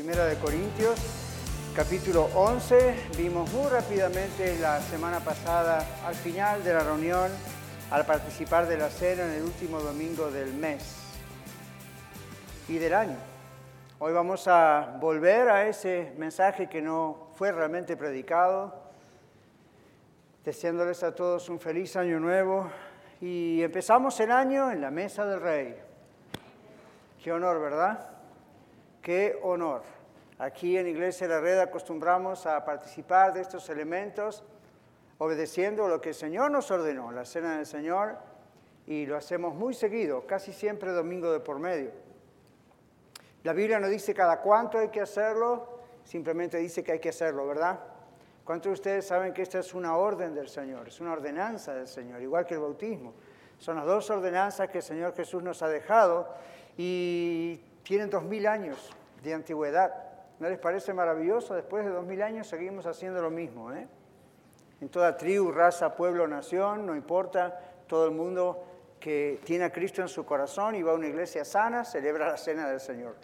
Primera de Corintios, capítulo 11. Vimos muy rápidamente la semana pasada, al final de la reunión, al participar de la cena en el último domingo del mes y del año. Hoy vamos a volver a ese mensaje que no fue realmente predicado, deseándoles a todos un feliz año nuevo y empezamos el año en la mesa del rey. Qué honor, ¿verdad? Qué honor. Aquí en Iglesia de la Red acostumbramos a participar de estos elementos obedeciendo lo que el Señor nos ordenó, la cena del Señor, y lo hacemos muy seguido, casi siempre domingo de por medio. La Biblia no dice cada cuánto hay que hacerlo, simplemente dice que hay que hacerlo, ¿verdad? ¿Cuántos de ustedes saben que esta es una orden del Señor? Es una ordenanza del Señor, igual que el bautismo. Son las dos ordenanzas que el Señor Jesús nos ha dejado y tienen dos mil años de antigüedad. ¿No les parece maravilloso? Después de dos mil años seguimos haciendo lo mismo. ¿eh? En toda tribu, raza, pueblo, nación, no importa, todo el mundo que tiene a Cristo en su corazón y va a una iglesia sana, celebra la cena del Señor.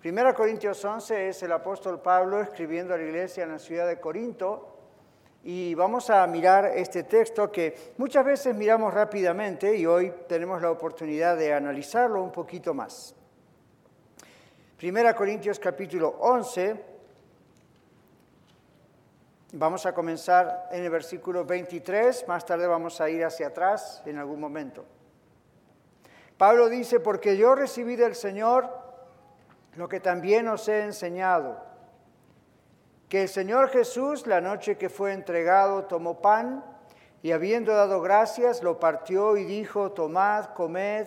Primera Corintios 11 es el apóstol Pablo escribiendo a la iglesia en la ciudad de Corinto y vamos a mirar este texto que muchas veces miramos rápidamente y hoy tenemos la oportunidad de analizarlo un poquito más. Primera Corintios capítulo 11, vamos a comenzar en el versículo 23, más tarde vamos a ir hacia atrás en algún momento. Pablo dice, porque yo recibí del Señor lo que también os he enseñado, que el Señor Jesús, la noche que fue entregado, tomó pan y habiendo dado gracias, lo partió y dijo, tomad, comed,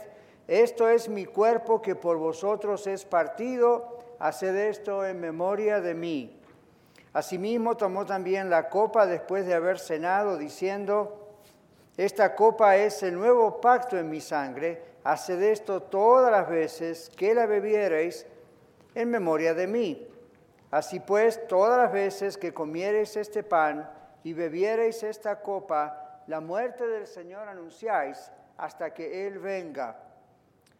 esto es mi cuerpo que por vosotros es partido, haced esto en memoria de mí. Asimismo tomó también la copa después de haber cenado, diciendo, esta copa es el nuevo pacto en mi sangre, haced esto todas las veces que la bebiereis en memoria de mí. Así pues, todas las veces que comiereis este pan y bebiereis esta copa, la muerte del Señor anunciáis hasta que Él venga.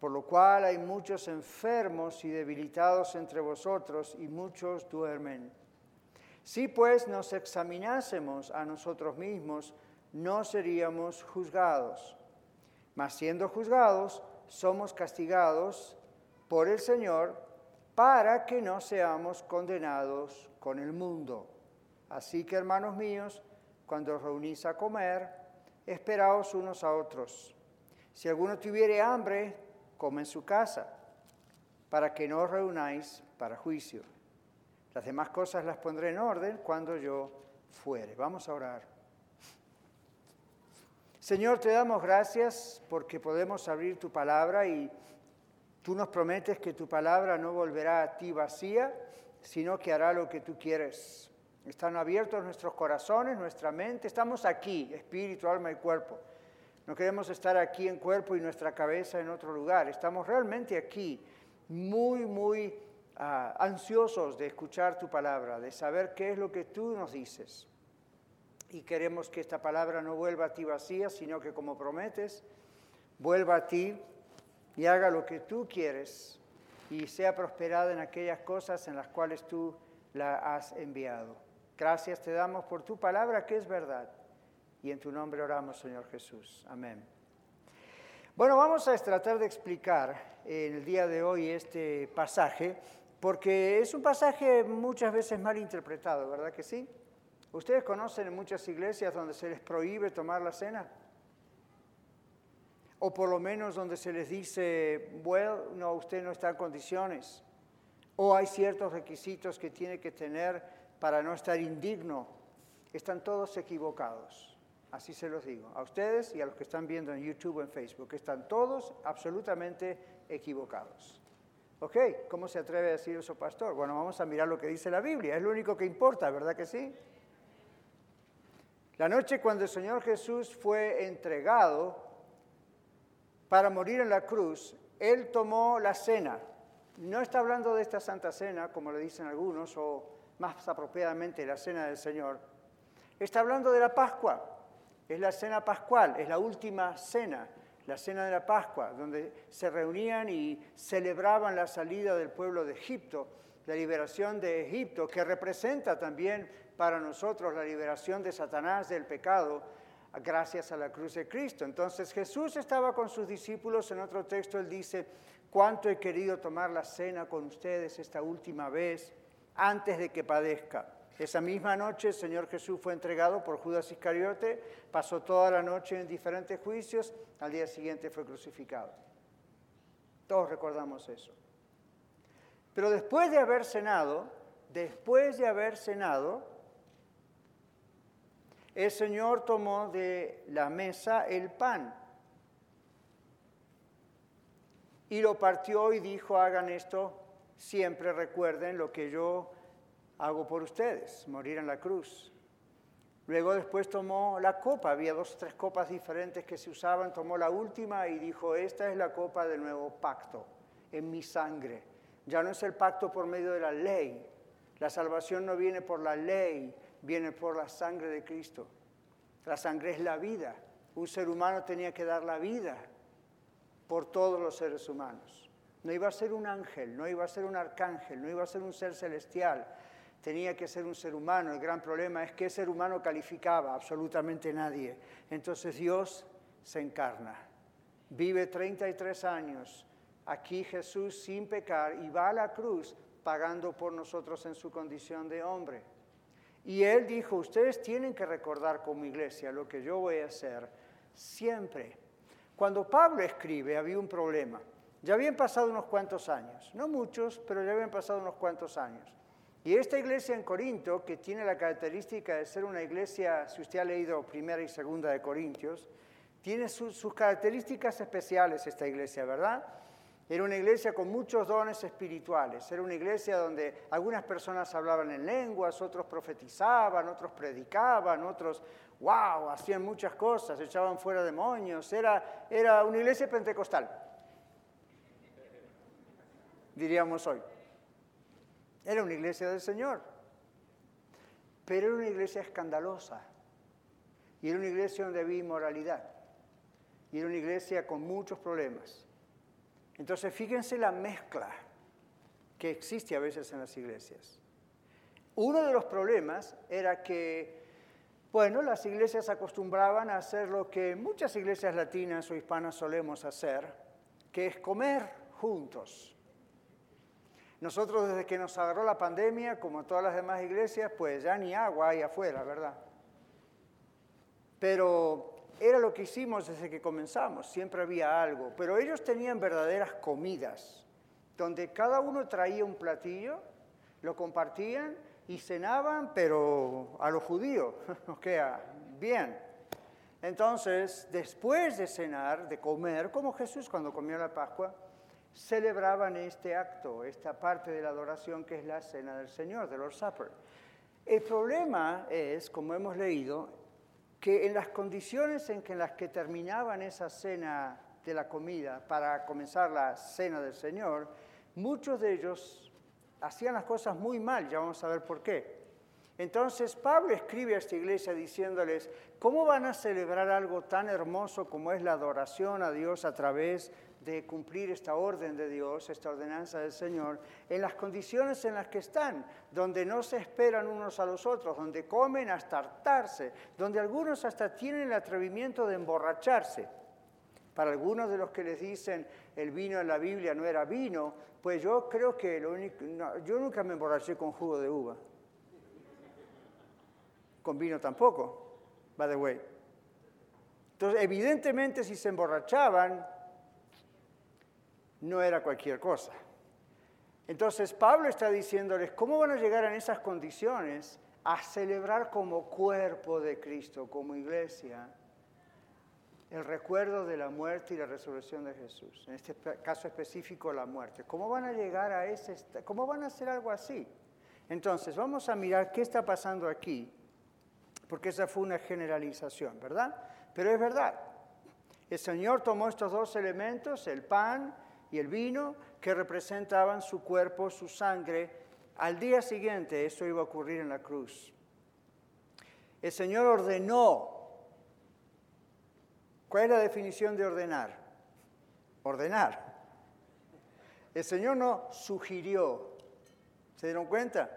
Por lo cual hay muchos enfermos y debilitados entre vosotros y muchos duermen. Si pues nos examinásemos a nosotros mismos, no seríamos juzgados. Mas siendo juzgados, somos castigados por el Señor para que no seamos condenados con el mundo. Así que, hermanos míos, cuando os reunís a comer, esperaos unos a otros. Si alguno tuviere hambre, come en su casa, para que no os reunáis para juicio. Las demás cosas las pondré en orden cuando yo fuere. Vamos a orar. Señor, te damos gracias porque podemos abrir tu palabra y Tú nos prometes que tu palabra no volverá a ti vacía, sino que hará lo que tú quieres. Están abiertos nuestros corazones, nuestra mente. Estamos aquí, espíritu, alma y cuerpo. No queremos estar aquí en cuerpo y nuestra cabeza en otro lugar. Estamos realmente aquí, muy, muy uh, ansiosos de escuchar tu palabra, de saber qué es lo que tú nos dices. Y queremos que esta palabra no vuelva a ti vacía, sino que como prometes, vuelva a ti y haga lo que tú quieres y sea prosperada en aquellas cosas en las cuales tú la has enviado. Gracias te damos por tu palabra que es verdad. Y en tu nombre oramos, Señor Jesús. Amén. Bueno, vamos a tratar de explicar en el día de hoy este pasaje porque es un pasaje muchas veces mal interpretado, ¿verdad que sí? ¿Ustedes conocen en muchas iglesias donde se les prohíbe tomar la cena? O por lo menos donde se les dice, bueno, no, usted no está en condiciones. O hay ciertos requisitos que tiene que tener para no estar indigno. Están todos equivocados. Así se los digo, a ustedes y a los que están viendo en YouTube o en Facebook. Están todos absolutamente equivocados. ¿Ok? ¿Cómo se atreve a decir eso, pastor? Bueno, vamos a mirar lo que dice la Biblia. Es lo único que importa, ¿verdad que sí? La noche cuando el Señor Jesús fue entregado para morir en la cruz, Él tomó la cena. No está hablando de esta Santa Cena, como le dicen algunos, o más apropiadamente la Cena del Señor. Está hablando de la Pascua. Es la cena pascual, es la última cena, la cena de la Pascua, donde se reunían y celebraban la salida del pueblo de Egipto, la liberación de Egipto, que representa también para nosotros la liberación de Satanás del pecado gracias a la cruz de Cristo. Entonces Jesús estaba con sus discípulos, en otro texto él dice, cuánto he querido tomar la cena con ustedes esta última vez antes de que padezca. Esa misma noche el Señor Jesús fue entregado por Judas Iscariote, pasó toda la noche en diferentes juicios, al día siguiente fue crucificado. Todos recordamos eso. Pero después de haber cenado, después de haber cenado, el Señor tomó de la mesa el pan y lo partió y dijo, hagan esto, siempre recuerden lo que yo hago por ustedes, morir en la cruz. Luego después tomó la copa, había dos o tres copas diferentes que se usaban, tomó la última y dijo, esta es la copa del nuevo pacto, en mi sangre. Ya no es el pacto por medio de la ley, la salvación no viene por la ley, viene por la sangre de Cristo. La sangre es la vida. Un ser humano tenía que dar la vida por todos los seres humanos. No iba a ser un ángel, no iba a ser un arcángel, no iba a ser un ser celestial, tenía que ser un ser humano. El gran problema es que ser humano calificaba absolutamente nadie. Entonces Dios se encarna. Vive 33 años aquí Jesús sin pecar y va a la cruz pagando por nosotros en su condición de hombre. Y él dijo, ustedes tienen que recordar como iglesia lo que yo voy a hacer siempre. Cuando Pablo escribe había un problema. Ya habían pasado unos cuantos años, no muchos, pero ya habían pasado unos cuantos años. Y esta iglesia en Corinto, que tiene la característica de ser una iglesia, si usted ha leído primera y segunda de Corintios, tiene sus características especiales esta iglesia, ¿verdad? Era una iglesia con muchos dones espirituales. Era una iglesia donde algunas personas hablaban en lenguas, otros profetizaban, otros predicaban, otros, wow, hacían muchas cosas, echaban fuera demonios. Era, era una iglesia pentecostal, diríamos hoy. Era una iglesia del Señor, pero era una iglesia escandalosa. Y era una iglesia donde había inmoralidad. Y era una iglesia con muchos problemas. Entonces fíjense la mezcla que existe a veces en las iglesias. Uno de los problemas era que, bueno, las iglesias acostumbraban a hacer lo que muchas iglesias latinas o hispanas solemos hacer, que es comer juntos. Nosotros desde que nos agarró la pandemia, como todas las demás iglesias, pues ya ni agua hay afuera, ¿verdad? Pero era lo que hicimos desde que comenzamos, siempre había algo. Pero ellos tenían verdaderas comidas, donde cada uno traía un platillo, lo compartían y cenaban, pero a los judíos, o sea, bien. Entonces, después de cenar, de comer, como Jesús cuando comió la Pascua, celebraban este acto, esta parte de la adoración que es la cena del Señor, del Lord Supper. El problema es, como hemos leído, que en las condiciones en, que, en las que terminaban esa cena de la comida para comenzar la cena del Señor, muchos de ellos hacían las cosas muy mal, ya vamos a ver por qué. Entonces Pablo escribe a esta iglesia diciéndoles, ¿cómo van a celebrar algo tan hermoso como es la adoración a Dios a través de cumplir esta orden de Dios, esta ordenanza del Señor, en las condiciones en las que están, donde no se esperan unos a los otros, donde comen hasta hartarse, donde algunos hasta tienen el atrevimiento de emborracharse? Para algunos de los que les dicen el vino en la Biblia no era vino, pues yo creo que lo único, yo nunca me emborraché con jugo de uva. Con vino tampoco, by the way. Entonces, evidentemente si se emborrachaban, no era cualquier cosa. Entonces, Pablo está diciéndoles, ¿cómo van a llegar en esas condiciones a celebrar como cuerpo de Cristo, como iglesia? el recuerdo de la muerte y la resurrección de Jesús, en este caso específico la muerte. ¿Cómo van a llegar a ese, cómo van a hacer algo así? Entonces, vamos a mirar qué está pasando aquí, porque esa fue una generalización, ¿verdad? Pero es verdad. El Señor tomó estos dos elementos, el pan y el vino, que representaban su cuerpo, su sangre. Al día siguiente, eso iba a ocurrir en la cruz. El Señor ordenó ¿Cuál es la definición de ordenar? Ordenar. El Señor no sugirió. ¿Se dieron cuenta?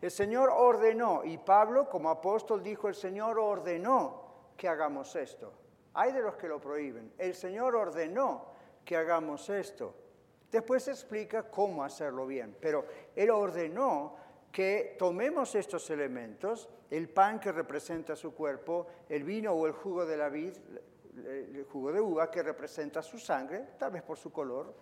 El Señor ordenó y Pablo como apóstol dijo, el Señor ordenó que hagamos esto. Hay de los que lo prohíben. El Señor ordenó que hagamos esto. Después explica cómo hacerlo bien, pero Él ordenó que tomemos estos elementos, el pan que representa su cuerpo, el vino o el jugo de la vid, el jugo de uva que representa su sangre, tal vez por su color,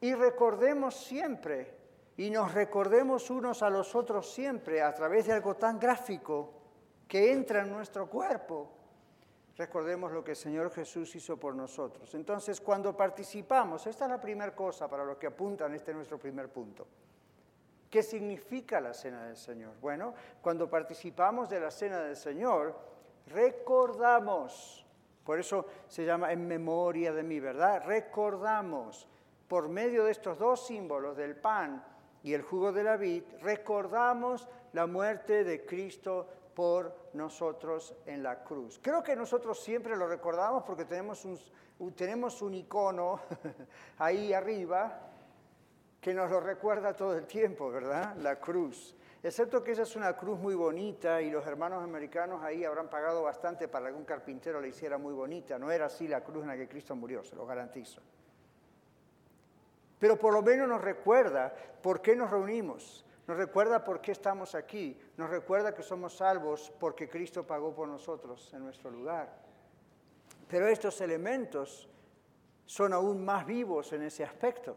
y recordemos siempre, y nos recordemos unos a los otros siempre a través de algo tan gráfico que entra en nuestro cuerpo. Recordemos lo que el Señor Jesús hizo por nosotros. Entonces, cuando participamos, esta es la primera cosa para los que apuntan, este nuestro primer punto. ¿Qué significa la cena del Señor? Bueno, cuando participamos de la cena del Señor, recordamos, por eso se llama en memoria de mí, ¿verdad? Recordamos, por medio de estos dos símbolos, del pan y el jugo de la vid, recordamos la muerte de Cristo por nosotros en la cruz. Creo que nosotros siempre lo recordamos porque tenemos un, tenemos un icono ahí arriba que nos lo recuerda todo el tiempo, ¿verdad? La cruz. Excepto que esa es una cruz muy bonita y los hermanos americanos ahí habrán pagado bastante para que algún carpintero la hiciera muy bonita. No era así la cruz en la que Cristo murió, se lo garantizo. Pero por lo menos nos recuerda por qué nos reunimos, nos recuerda por qué estamos aquí, nos recuerda que somos salvos porque Cristo pagó por nosotros en nuestro lugar. Pero estos elementos son aún más vivos en ese aspecto,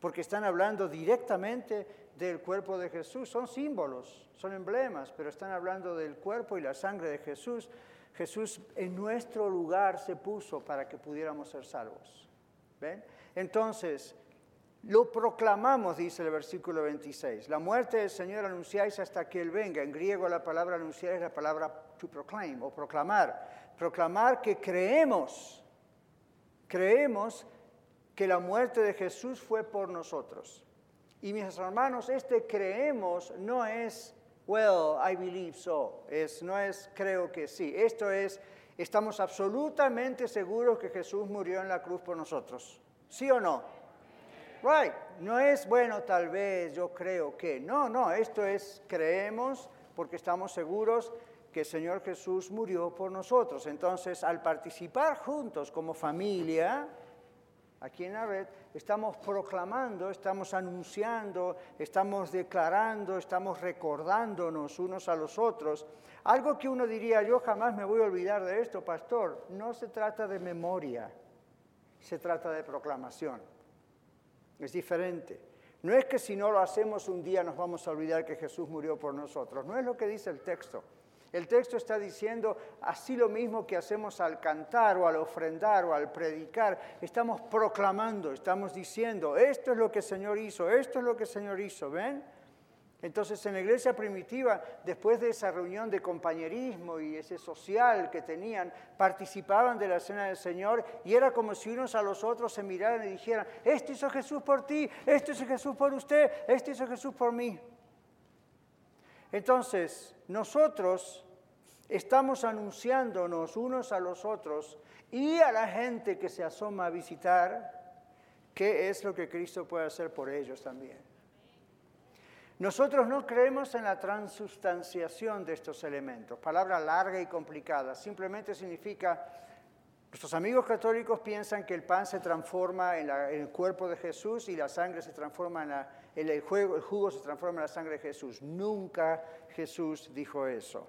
porque están hablando directamente del cuerpo de Jesús. Son símbolos, son emblemas, pero están hablando del cuerpo y la sangre de Jesús. Jesús en nuestro lugar se puso para que pudiéramos ser salvos. ¿Ven? Entonces, lo proclamamos, dice el versículo 26. La muerte del Señor anunciáis hasta que Él venga. En griego la palabra anunciar es la palabra to proclaim o proclamar. Proclamar que creemos, creemos que la muerte de Jesús fue por nosotros. Y mis hermanos, este creemos no es, well, I believe so, es, no es creo que sí. Esto es, estamos absolutamente seguros que Jesús murió en la cruz por nosotros. ¿Sí o no? No es, bueno, tal vez, yo creo que. No, no, esto es, creemos porque estamos seguros que el Señor Jesús murió por nosotros. Entonces, al participar juntos como familia, Aquí en la red estamos proclamando, estamos anunciando, estamos declarando, estamos recordándonos unos a los otros. Algo que uno diría, yo jamás me voy a olvidar de esto, pastor. No se trata de memoria, se trata de proclamación. Es diferente. No es que si no lo hacemos un día nos vamos a olvidar que Jesús murió por nosotros. No es lo que dice el texto. El texto está diciendo así lo mismo que hacemos al cantar o al ofrendar o al predicar. Estamos proclamando, estamos diciendo, esto es lo que el Señor hizo, esto es lo que el Señor hizo, ¿ven? Entonces en la iglesia primitiva, después de esa reunión de compañerismo y ese social que tenían, participaban de la cena del Señor y era como si unos a los otros se miraran y dijeran, esto hizo Jesús por ti, esto hizo Jesús por usted, esto hizo Jesús por mí. Entonces, nosotros estamos anunciándonos unos a los otros y a la gente que se asoma a visitar qué es lo que Cristo puede hacer por ellos también. Nosotros no creemos en la transustanciación de estos elementos, palabra larga y complicada, simplemente significa Nuestros amigos católicos piensan que el pan se transforma en, el cuerpo de Jesús y la sangre se transforma en, el, jugo, el jugo se transforma en la sangre de Jesús. Nunca Jesús dijo eso.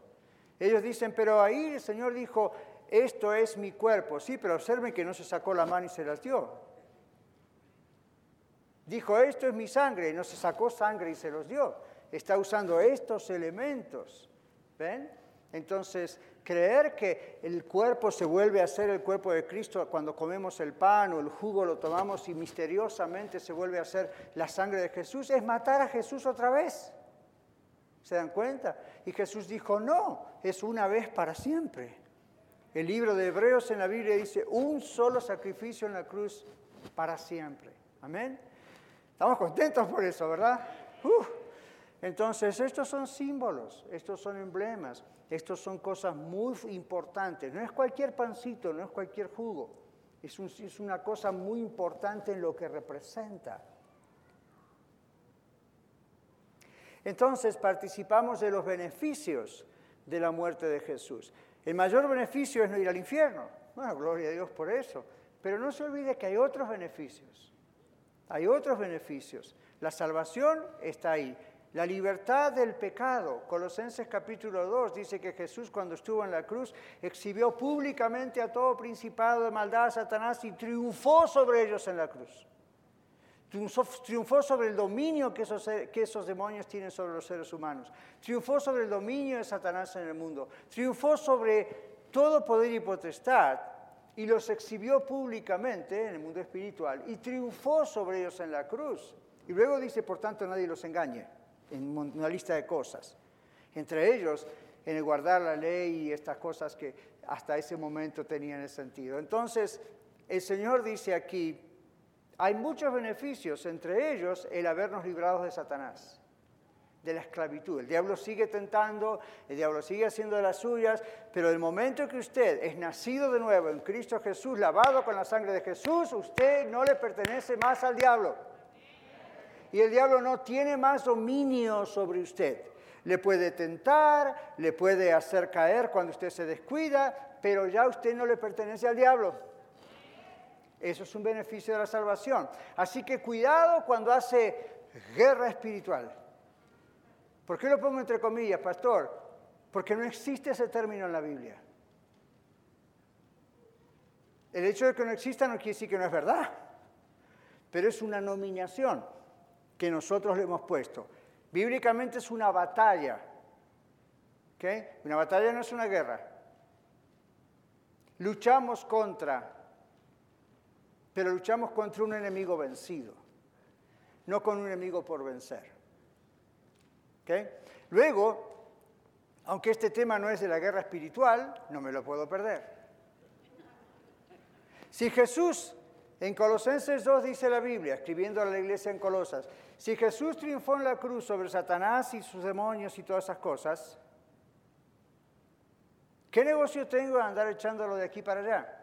Ellos dicen, pero ahí el Señor dijo, esto es mi cuerpo. Sí, pero observen que no se sacó la mano y se las dio. Dijo, esto es mi sangre, y no se sacó sangre y se los dio. Está usando estos elementos. ¿Ven? Entonces, creer que el cuerpo se vuelve a ser el cuerpo de Cristo cuando comemos el pan o el jugo lo tomamos y misteriosamente se vuelve a ser la sangre de Jesús es matar a Jesús otra vez. ¿Se dan cuenta? Y Jesús dijo, no, es una vez para siempre. El libro de Hebreos en la Biblia dice, un solo sacrificio en la cruz para siempre. Amén. Estamos contentos por eso, ¿verdad? Entonces, estos son símbolos, estos son emblemas, estos son cosas muy importantes. No es cualquier pancito, no es cualquier jugo. Es, una cosa muy importante en lo que representa. Entonces participamos de los beneficios de la muerte de Jesús. El mayor beneficio es no ir al infierno. Bueno, gloria a Dios por eso. Pero no se olvide que hay otros beneficios. Hay otros beneficios. La salvación está ahí. La libertad del pecado. Colosenses capítulo 2 dice que Jesús cuando estuvo en la cruz exhibió públicamente a todo principado de maldad a Satanás y triunfó sobre ellos en la cruz. Triunfó, sobre el dominio que esos, que esos demonios tienen sobre los seres humanos. Triunfó sobre el dominio de Satanás en el mundo. Triunfó sobre todo poder y potestad y los exhibió públicamente en el mundo espiritual y triunfó sobre ellos en la cruz. Y luego dice, por tanto, nadie los engañe en una lista de cosas. Entre ellos, en el guardar la ley y estas cosas que hasta ese momento tenían el sentido. Entonces, el Señor dice aquí, hay muchos beneficios, entre ellos el habernos librado de Satanás, de la esclavitud. El diablo sigue tentando, el diablo sigue haciendo de las suyas, pero el momento que usted es nacido de nuevo en Cristo Jesús, lavado con la sangre de Jesús, usted no le pertenece más al diablo. Y el diablo no tiene más dominio sobre usted. Le puede tentar, le puede hacer caer cuando usted se descuida, pero ya usted no le pertenece al diablo. Eso es un beneficio de la salvación. Así que cuidado cuando hace guerra espiritual. ¿Por qué lo pongo entre comillas, pastor? Porque no existe ese término en la Biblia. El hecho de que no exista no quiere decir que no es verdad, pero es una nominación que nosotros le hemos puesto. Bíblicamente es una batalla. Una batalla no es una guerra. Luchamos contra pero luchamos contra un enemigo vencido, no con un enemigo por vencer. Luego, aunque este tema no es de la guerra espiritual, no me lo puedo perder. Si Jesús, en Colosenses 2 dice la Biblia, escribiendo a la iglesia en Colosas, si Jesús triunfó en la cruz sobre Satanás y sus demonios y todas esas cosas, ¿qué negocio tengo de andar echándolo de aquí para allá?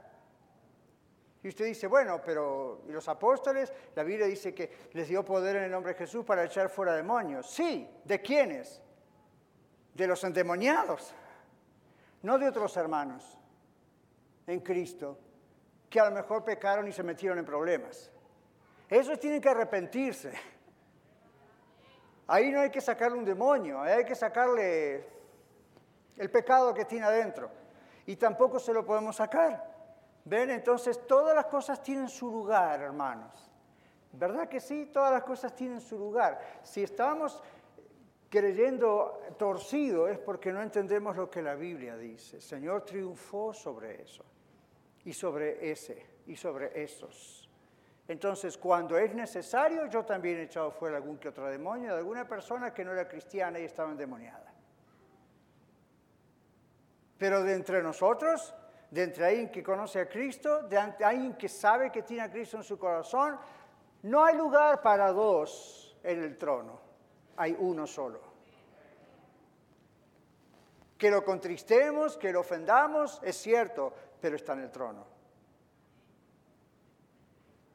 Y usted dice, bueno, pero ¿y los apóstoles? La Biblia dice que les dio poder en el nombre de Jesús para echar fuera demonios. Sí, ¿de quiénes? De los endemoniados, no de otros hermanos en Cristo, que a lo mejor pecaron y se metieron en problemas. Esos tienen que arrepentirse. Ahí no hay que sacarle un demonio, hay que sacarle el pecado que tiene adentro. Y tampoco se lo podemos sacar. ¿Ven? Entonces todas las cosas tienen su lugar, hermanos. ¿Verdad que sí? Todas las cosas tienen su lugar. Si estamos creyendo torcido es porque no entendemos lo que la Biblia dice. El Señor triunfó sobre eso y sobre ese y sobre esos. Entonces, cuando es necesario, yo también he echado fuera algún que otro demonio de alguna persona que no era cristiana y estaba endemoniada. Pero de entre nosotros, de entre alguien que conoce a Cristo, de alguien que sabe que tiene a Cristo en su corazón, no hay lugar para dos en el trono, hay uno solo. Que lo contristemos, que lo ofendamos, es cierto, pero está en el trono.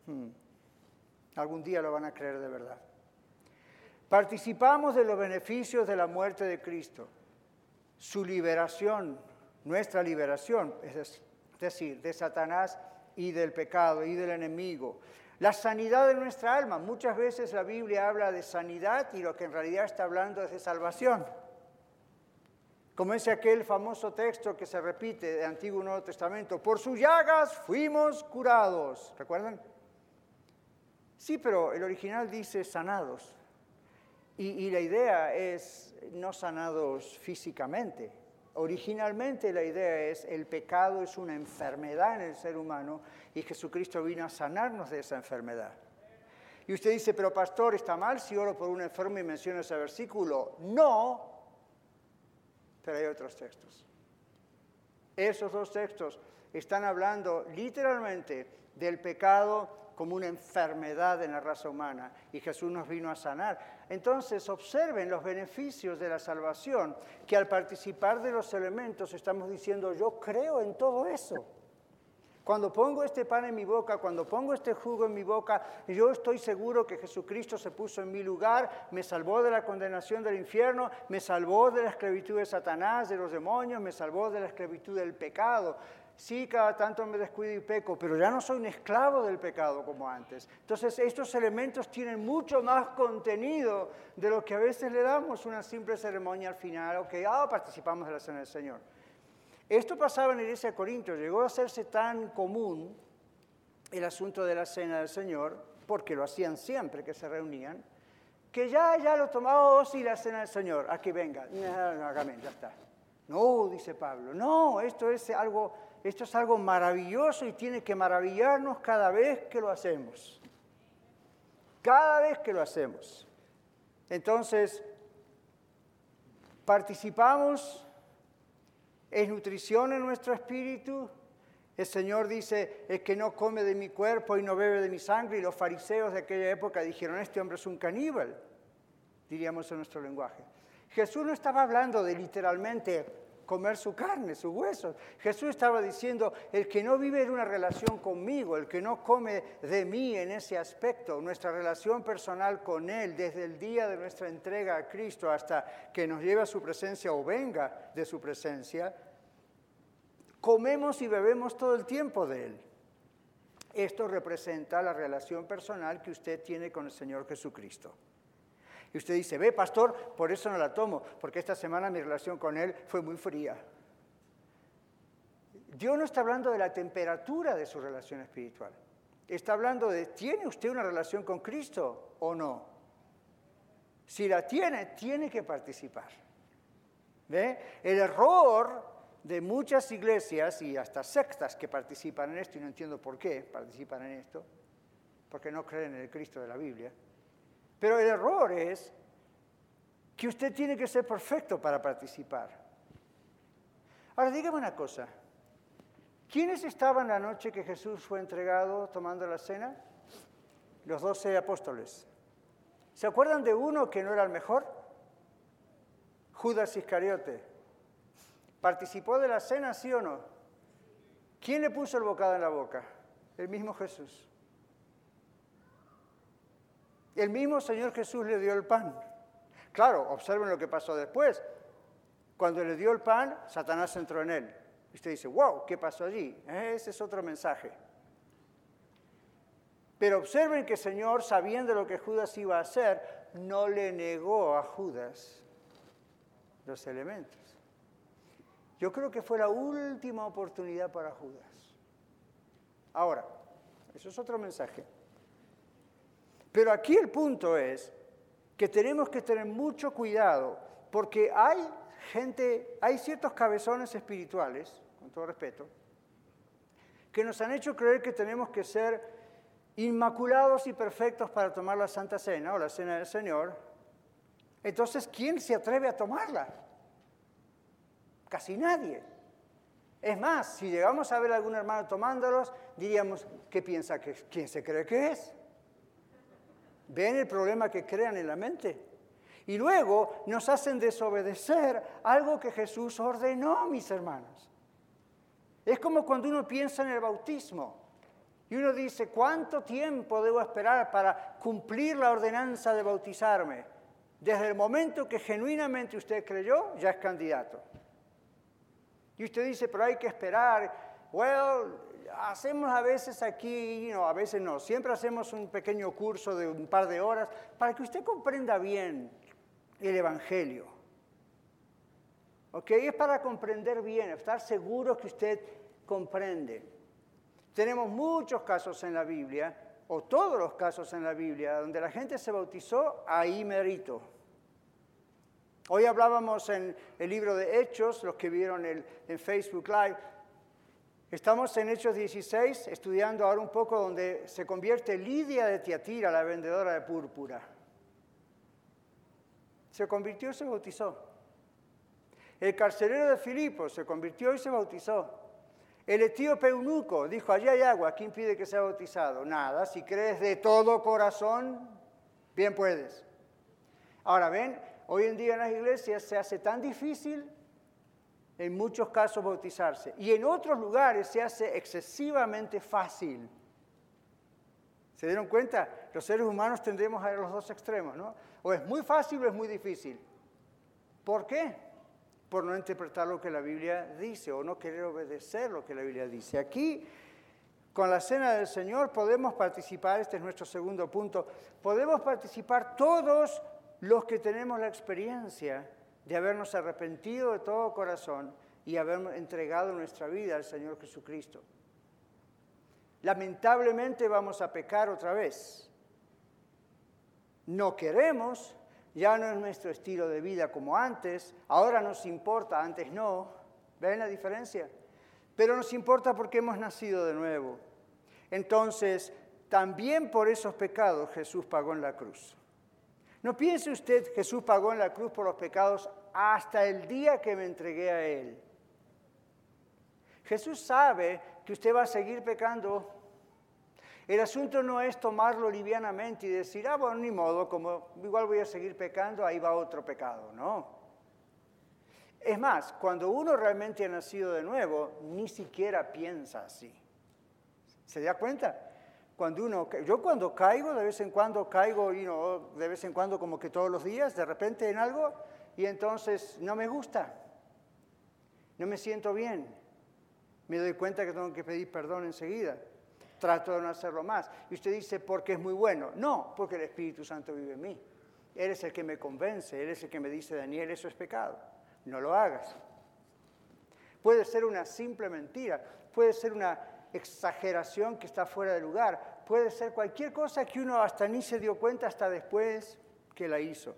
Hmm. Algún día lo van a creer de verdad. Participamos de los beneficios de la muerte de Cristo, su liberación nuestra liberación es decir, de Satanás y del pecado y del enemigo. La sanidad de nuestra alma. Muchas veces la Biblia habla de sanidad y lo que en realidad está hablando es de salvación. Como es aquel famoso texto que se repite de Antiguo y Nuevo Testamento, por sus llagas fuimos curados. ¿Recuerdan? Sí, pero el original dice sanados. Y, y la idea es no sanados físicamente, Originalmente la idea es el pecado es una enfermedad en el ser humano y Jesucristo vino a sanarnos de esa enfermedad. Y usted dice, pero pastor, ¿está mal si oro por un enfermo y menciono ese versículo? No, pero hay otros textos. Esos dos textos están hablando literalmente del pecado como una enfermedad en la raza humana y Jesús nos vino a sanar. Entonces observen los beneficios de la salvación, que al participar de los elementos estamos diciendo, yo creo en todo eso. Cuando pongo este pan en mi boca, cuando pongo este jugo en mi boca, yo estoy seguro que Jesucristo se puso en mi lugar, me salvó de la condenación del infierno, me salvó de la esclavitud de Satanás, de los demonios, me salvó de la esclavitud del pecado. Sí, cada tanto me descuido y peco, pero ya no soy un esclavo del pecado como antes. Entonces, estos elementos tienen mucho más contenido de lo que a veces le damos una simple ceremonia al final, ok, ah, participamos de la cena del Señor. Esto pasaba en la iglesia de Corinto, llegó a hacerse tan común el asunto de la cena del Señor, porque lo hacían siempre que se reunían, que ya, ya lo tomamos, oh, sí, la cena del Señor, aquí venga, no, no, ya está. No, dice Pablo, no, esto es algo esto es algo maravilloso y tiene que maravillarnos cada vez que lo hacemos. Cada vez que lo hacemos. Entonces, participamos, en nutrición en nuestro espíritu. El Señor dice, el que no come de mi cuerpo y no bebe de mi sangre, y los fariseos de aquella época dijeron, este hombre es un caníbal, diríamos en nuestro lenguaje. Jesús no estaba hablando de literalmente comer su carne, sus huesos. Jesús estaba diciendo, el que no vive en una relación conmigo, el que no come de mí en ese aspecto, nuestra relación personal con Él, desde el día de nuestra entrega a Cristo hasta que nos lleve a su presencia o venga de su presencia, comemos y bebemos todo el tiempo de Él. Esto representa la relación personal que usted tiene con el Señor Jesucristo. Y usted dice, ve, pastor, por eso no la tomo, porque esta semana mi relación con él fue muy fría. Dios no está hablando de la temperatura de su relación espiritual. Está hablando de, ¿tiene usted una relación con Cristo o no? Si la tiene, tiene que participar. ¿Ve? El error de muchas iglesias y hasta sectas que participan en esto, y no entiendo por qué participan en esto, porque no creen en el Cristo de la Biblia, pero el error es que usted tiene que ser perfecto para participar. Ahora dígame una cosa. ¿Quiénes estaban la noche que Jesús fue entregado tomando la cena? Los doce apóstoles. ¿Se acuerdan de uno que no era el mejor? Judas Iscariote. ¿Participó de la cena, sí o no? ¿Quién le puso el bocado en la boca? El mismo Jesús. El mismo Señor Jesús le dio el pan. Claro, observen lo que pasó después. Cuando le dio el pan, Satanás entró en él. Y usted dice, wow, ¿qué pasó allí? Ese es otro mensaje. Pero observen que el Señor, sabiendo lo que Judas iba a hacer, no le negó a Judas los elementos. Yo creo que fue la última oportunidad para Judas. Ahora, eso es otro mensaje. Pero aquí el punto es que tenemos que tener mucho cuidado porque hay gente, hay ciertos cabezones espirituales, con todo respeto, que nos han hecho creer que tenemos que ser inmaculados y perfectos para tomar la Santa Cena o la Cena del Señor. Entonces, ¿quién se atreve a tomarla? Casi nadie. Es más, si llegamos a ver algún hermano tomándolos, diríamos, ¿qué piensa que quién se cree que es? ¿Ven el problema que crean en la mente? Y luego nos hacen desobedecer algo que Jesús ordenó, mis hermanos. Es como cuando uno piensa en el bautismo y uno dice, ¿cuánto tiempo debo esperar para cumplir la ordenanza de bautizarme? Desde el momento que genuinamente usted creyó, ya es candidato. Y usted dice, pero hay que esperar well, hacemos a veces aquí, no, a veces no, siempre hacemos un pequeño curso de un par de horas para que usted comprenda bien el Evangelio. ¿Ok? Es para comprender bien, estar seguro que usted comprende. Tenemos muchos casos en la Biblia, o todos los casos en la Biblia, donde la gente se bautizó ahí merito. Hoy hablábamos en el libro de Hechos, los que vieron en Facebook Live, Estamos en Hechos 16, estudiando ahora un poco donde se convierte Lidia de Tiatira, la vendedora de púrpura. Se convirtió y se bautizó. El carcelero de Filipos se convirtió y se bautizó. El etíope eunuco dijo, allí hay agua, ¿quién pide que sea bautizado? Nada, si crees de todo corazón, bien puedes. Ahora ven, hoy en día en las iglesias se hace tan difícil en muchos casos bautizarse. Y en otros lugares se hace excesivamente fácil. ¿Se dieron cuenta? Los seres humanos tendremos a los dos extremos, ¿no? O es muy fácil o es muy difícil. ¿Por qué? Por no interpretar lo que la Biblia dice o no querer obedecer lo que la Biblia dice. Aquí, con la cena del Señor, podemos participar, este es nuestro segundo punto, podemos participar todos los que tenemos la experiencia de habernos arrepentido de todo corazón y haber entregado nuestra vida al Señor Jesucristo. Lamentablemente vamos a pecar otra vez. No queremos, ya no es nuestro estilo de vida como antes, ahora nos importa, antes no. ¿Ven la diferencia? Pero nos importa porque hemos nacido de nuevo. Entonces, también por esos pecados Jesús pagó en la cruz. No piense usted, Jesús pagó en la cruz por los pecados hasta el día que me entregué a Él. Jesús sabe que usted va a seguir pecando. El asunto no es tomarlo livianamente y decir, ah, bueno, ni modo, como igual voy a seguir pecando, ahí va otro pecado. No. Es más, cuando uno realmente ha nacido de nuevo, ni siquiera piensa así. ¿Se da cuenta? Cuando uno, yo cuando caigo, de vez en cuando caigo, y no de vez en cuando como que todos los días, de repente en algo, y entonces no me gusta, no me siento bien, me doy cuenta que tengo que pedir perdón enseguida, trato de no hacerlo más. Y usted dice, porque es muy bueno. No, porque el Espíritu Santo vive en mí. Él es el que me convence, Él es el que me dice, Daniel, eso es pecado, no lo hagas. Puede ser una simple mentira, puede ser una exageración que está fuera de lugar, puede ser cualquier cosa que uno hasta ni se dio cuenta hasta después que la hizo.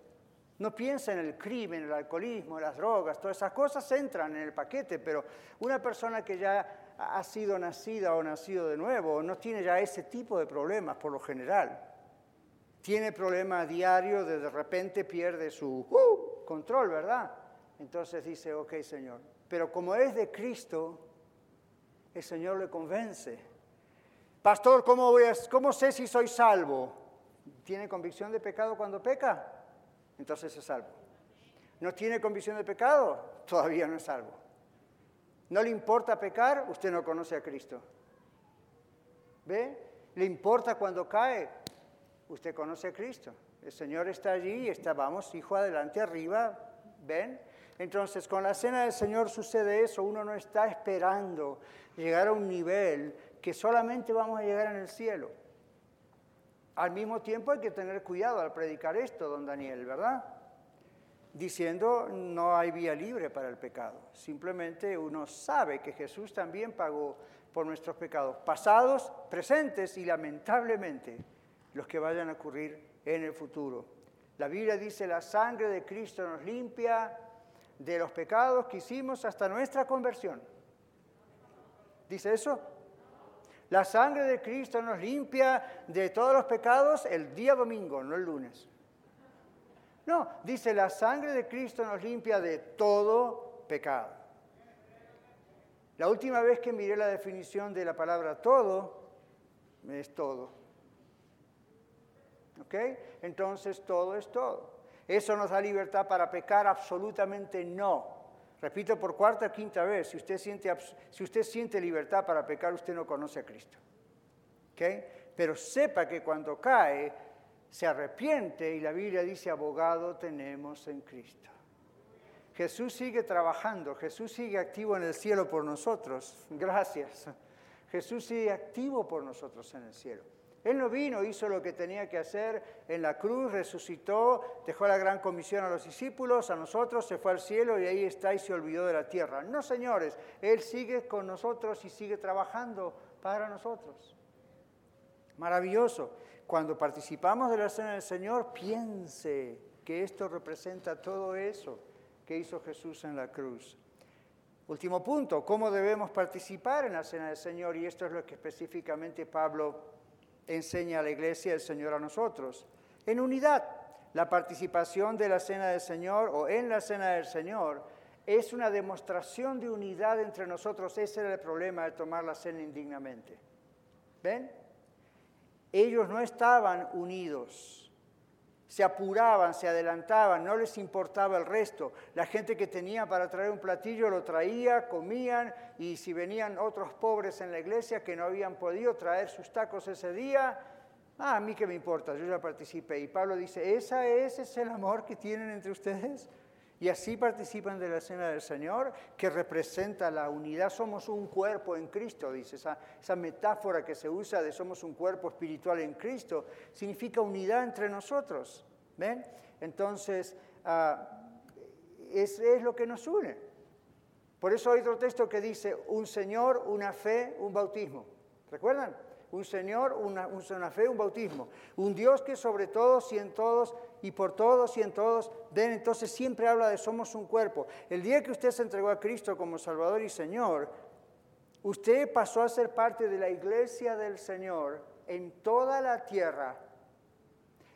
No piensa en el crimen, el alcoholismo, las drogas, todas esas cosas entran en el paquete, pero una persona que ya ha sido nacida o nacido de nuevo no tiene ya ese tipo de problemas por lo general. Tiene problemas diarios de de repente pierde su uh, control, ¿verdad? Entonces dice, ok Señor, pero como es de Cristo, el Señor le convence. Pastor, ¿cómo, voy ¿cómo sé si soy salvo? ¿Tiene convicción de pecado cuando peca? Entonces es salvo. ¿No tiene convicción de pecado? Todavía no es salvo. ¿No le importa pecar? Usted no conoce a Cristo. ¿Ve? ¿Le importa cuando cae? Usted conoce a Cristo. El Señor está allí y está, vamos, hijo, adelante, arriba. ¿Ven? Entonces, con la cena del Señor sucede eso, uno no está esperando llegar a un nivel que solamente vamos a llegar en el cielo. Al mismo tiempo hay que tener cuidado al predicar esto, don Daniel, ¿verdad? Diciendo no hay vía libre para el pecado. Simplemente uno sabe que Jesús también pagó por nuestros pecados, pasados, presentes y lamentablemente los que vayan a ocurrir en el futuro. La Biblia dice, la sangre de Cristo nos limpia de los pecados que hicimos hasta nuestra conversión. ¿Dice eso? La sangre de Cristo nos limpia de todos los pecados el día domingo, no el lunes. No, dice la sangre de Cristo nos limpia de todo pecado. La última vez que miré la definición de la palabra todo, es todo. ¿Ok? Entonces todo es todo. ¿Eso nos da libertad para pecar? Absolutamente no. Repito por cuarta o quinta vez, si usted, siente, si usted siente libertad para pecar, usted no conoce a Cristo. ¿Okay? Pero sepa que cuando cae, se arrepiente y la Biblia dice, abogado tenemos en Cristo. Jesús sigue trabajando, Jesús sigue activo en el cielo por nosotros. Gracias. Jesús sigue activo por nosotros en el cielo. Él no vino, hizo lo que tenía que hacer en la cruz, resucitó, dejó la gran comisión a los discípulos, a nosotros, se fue al cielo y ahí está y se olvidó de la tierra. No, señores, Él sigue con nosotros y sigue trabajando para nosotros. Maravilloso. Cuando participamos de la cena del Señor, piense que esto representa todo eso que hizo Jesús en la cruz. Último punto, ¿cómo debemos participar en la cena del Señor? Y esto es lo que específicamente Pablo enseña a la iglesia el Señor a nosotros. En unidad, la participación de la cena del Señor o en la cena del Señor es una demostración de unidad entre nosotros. Ese era el problema de tomar la cena indignamente. ¿Ven? Ellos no estaban unidos se apuraban, se adelantaban, no les importaba el resto. La gente que tenía para traer un platillo lo traía, comían y si venían otros pobres en la iglesia que no habían podido traer sus tacos ese día, ah, a mí qué me importa, yo ya participé. Y Pablo dice, ¿esa es, ese es el amor que tienen entre ustedes? Y así participan de la cena del Señor, que representa la unidad. Somos un cuerpo en Cristo, dice. Esa, esa metáfora que se usa de somos un cuerpo espiritual en Cristo, significa unidad entre nosotros. ¿Ven? Entonces, es, es lo que nos une. Por eso hay otro texto que dice, un Señor, una fe, un bautismo. ¿Recuerdan? un Señor, una, una, fe, un bautismo. Un Dios que sobre todos y en todos y por todos y en todos ven. Entonces siempre habla de somos un cuerpo. El día que usted se entregó a Cristo como Salvador y Señor, usted pasó a ser parte de la iglesia del Señor en toda la tierra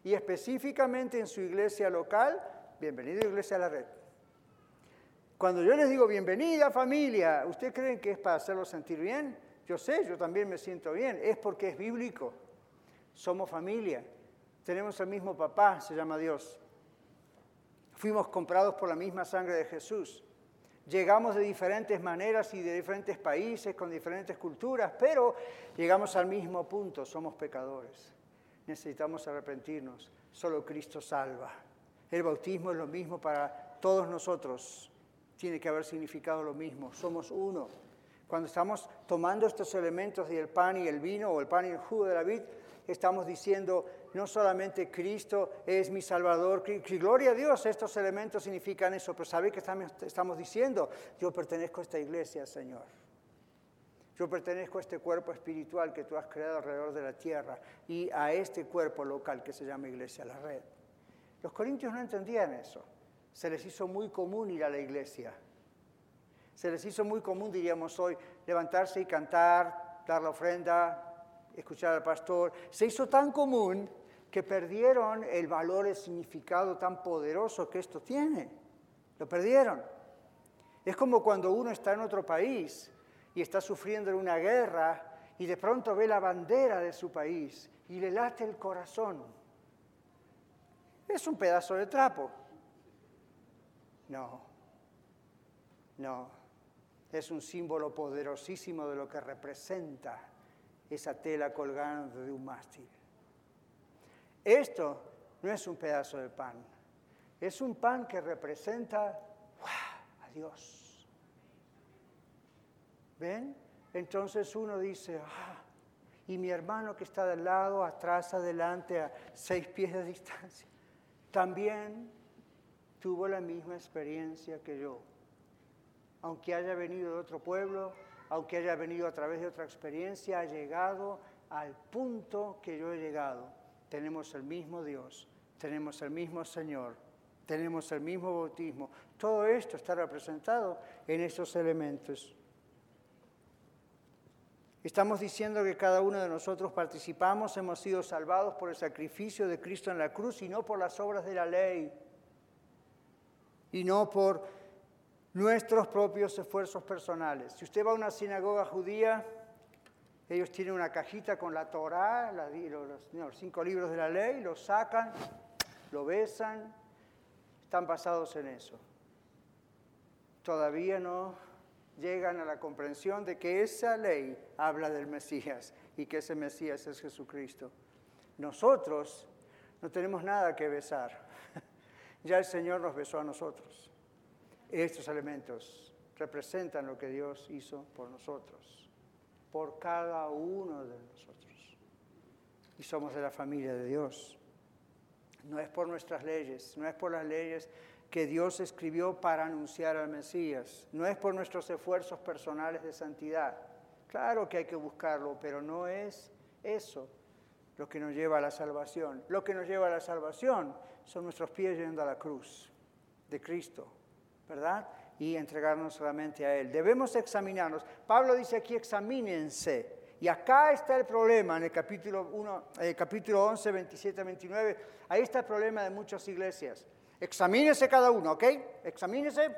y específicamente en su iglesia local. Bienvenido Iglesia a la Red. Cuando yo les digo bienvenida familia, ¿usted creen que es para hacerlo sentir bien? Yo sé, yo también me siento bien, es porque es bíblico. Somos familia, tenemos el mismo papá, se llama Dios. Fuimos comprados por la misma sangre de Jesús. Llegamos de diferentes maneras y de diferentes países, con diferentes culturas, pero llegamos al mismo punto, somos pecadores. Necesitamos arrepentirnos, solo Cristo salva. El bautismo es lo mismo para todos nosotros, tiene que haber significado lo mismo, somos uno. Cuando estamos tomando estos elementos del pan y el vino o el pan y el jugo de la vid, estamos diciendo no solamente Cristo es mi Salvador, gloria a Dios, estos elementos significan eso, pero ¿sabe qué estamos diciendo? Yo pertenezco a esta iglesia, Señor. Yo pertenezco a este cuerpo espiritual que tú has creado alrededor de la tierra y a este cuerpo local que se llama Iglesia La Red. Los corintios no entendían eso. Se les hizo muy común ir a la iglesia se les hizo muy común, diríamos hoy, levantarse y cantar, dar la ofrenda, escuchar al pastor. Se hizo tan común que perdieron el valor, el significado tan poderoso que esto tiene. Lo perdieron. Es como cuando uno está en otro país y está sufriendo una guerra y de pronto ve la bandera de su país y le late el corazón. Es un pedazo de trapo. No, no es un símbolo poderosísimo de lo que representa esa tela colgando de un mástil. Esto no es un pedazo de pan, es un pan que representa a Dios. ¿Ven? Entonces uno dice, ah, y mi hermano que está del lado, atrás, adelante, a seis pies de distancia, también tuvo la misma experiencia que yo aunque haya venido de otro pueblo, aunque haya venido a través de otra experiencia, ha llegado al punto que yo he llegado. Tenemos el mismo Dios, tenemos el mismo Señor, tenemos el mismo bautismo. Todo esto está representado en esos elementos. Estamos diciendo que cada uno de nosotros participamos, hemos sido salvados por el sacrificio de Cristo en la cruz y no por las obras de la ley, y no por nuestros propios esfuerzos personales. Si usted va a una sinagoga judía, ellos tienen una cajita con la Torá, los, cinco libros de la ley, lo sacan, lo besan, están basados en eso. Todavía no llegan a la comprensión de que esa ley habla del Mesías y que ese Mesías es Jesucristo. Nosotros no tenemos nada que besar. Ya el Señor nos besó a nosotros. Estos elementos representan lo que Dios hizo por nosotros, por cada uno de nosotros. Y somos de la familia de Dios. No es por nuestras leyes, no es por las leyes que Dios escribió para anunciar al Mesías. No es por nuestros esfuerzos personales de santidad. Claro que hay que buscarlo, pero no es eso lo que nos lleva a la salvación. Lo que nos lleva a la salvación son nuestros pies yendo a la cruz de Cristo, ¿verdad? Y entregarnos solamente a Él. Debemos examinarnos. Pablo dice aquí, examínense. Y acá está el problema en el capítulo, 1, el capítulo 11, 27, 29. Ahí está el problema de muchas iglesias. Examínese cada uno, ¿ok? Examínese.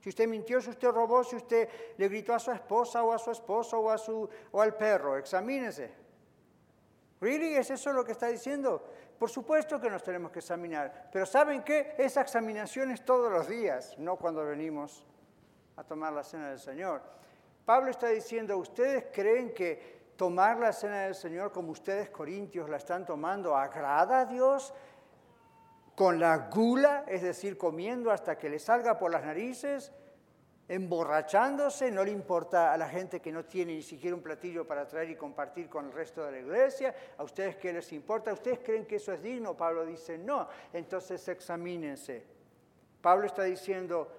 Si usted mintió, si usted robó, si usted le gritó a su esposa o a su esposo o, a su, o al perro, examínese. ¿Really? ¿Es eso lo que está diciendo? Por supuesto que nos tenemos que examinar, pero ¿saben qué? Esa examinación es todos los días, no cuando venimos a tomar la cena del Señor. Pablo está diciendo, ¿ustedes creen que tomar la cena del Señor como ustedes corintios la están tomando agrada a Dios? con la gula, es decir, comiendo hasta que le salga por las narices, emborrachándose, no le importa a la gente que no tiene ni siquiera un platillo para traer y compartir con el resto de la iglesia, a ustedes qué les importa, ustedes creen que eso es digno, Pablo dice no, entonces examínense. Pablo está diciendo,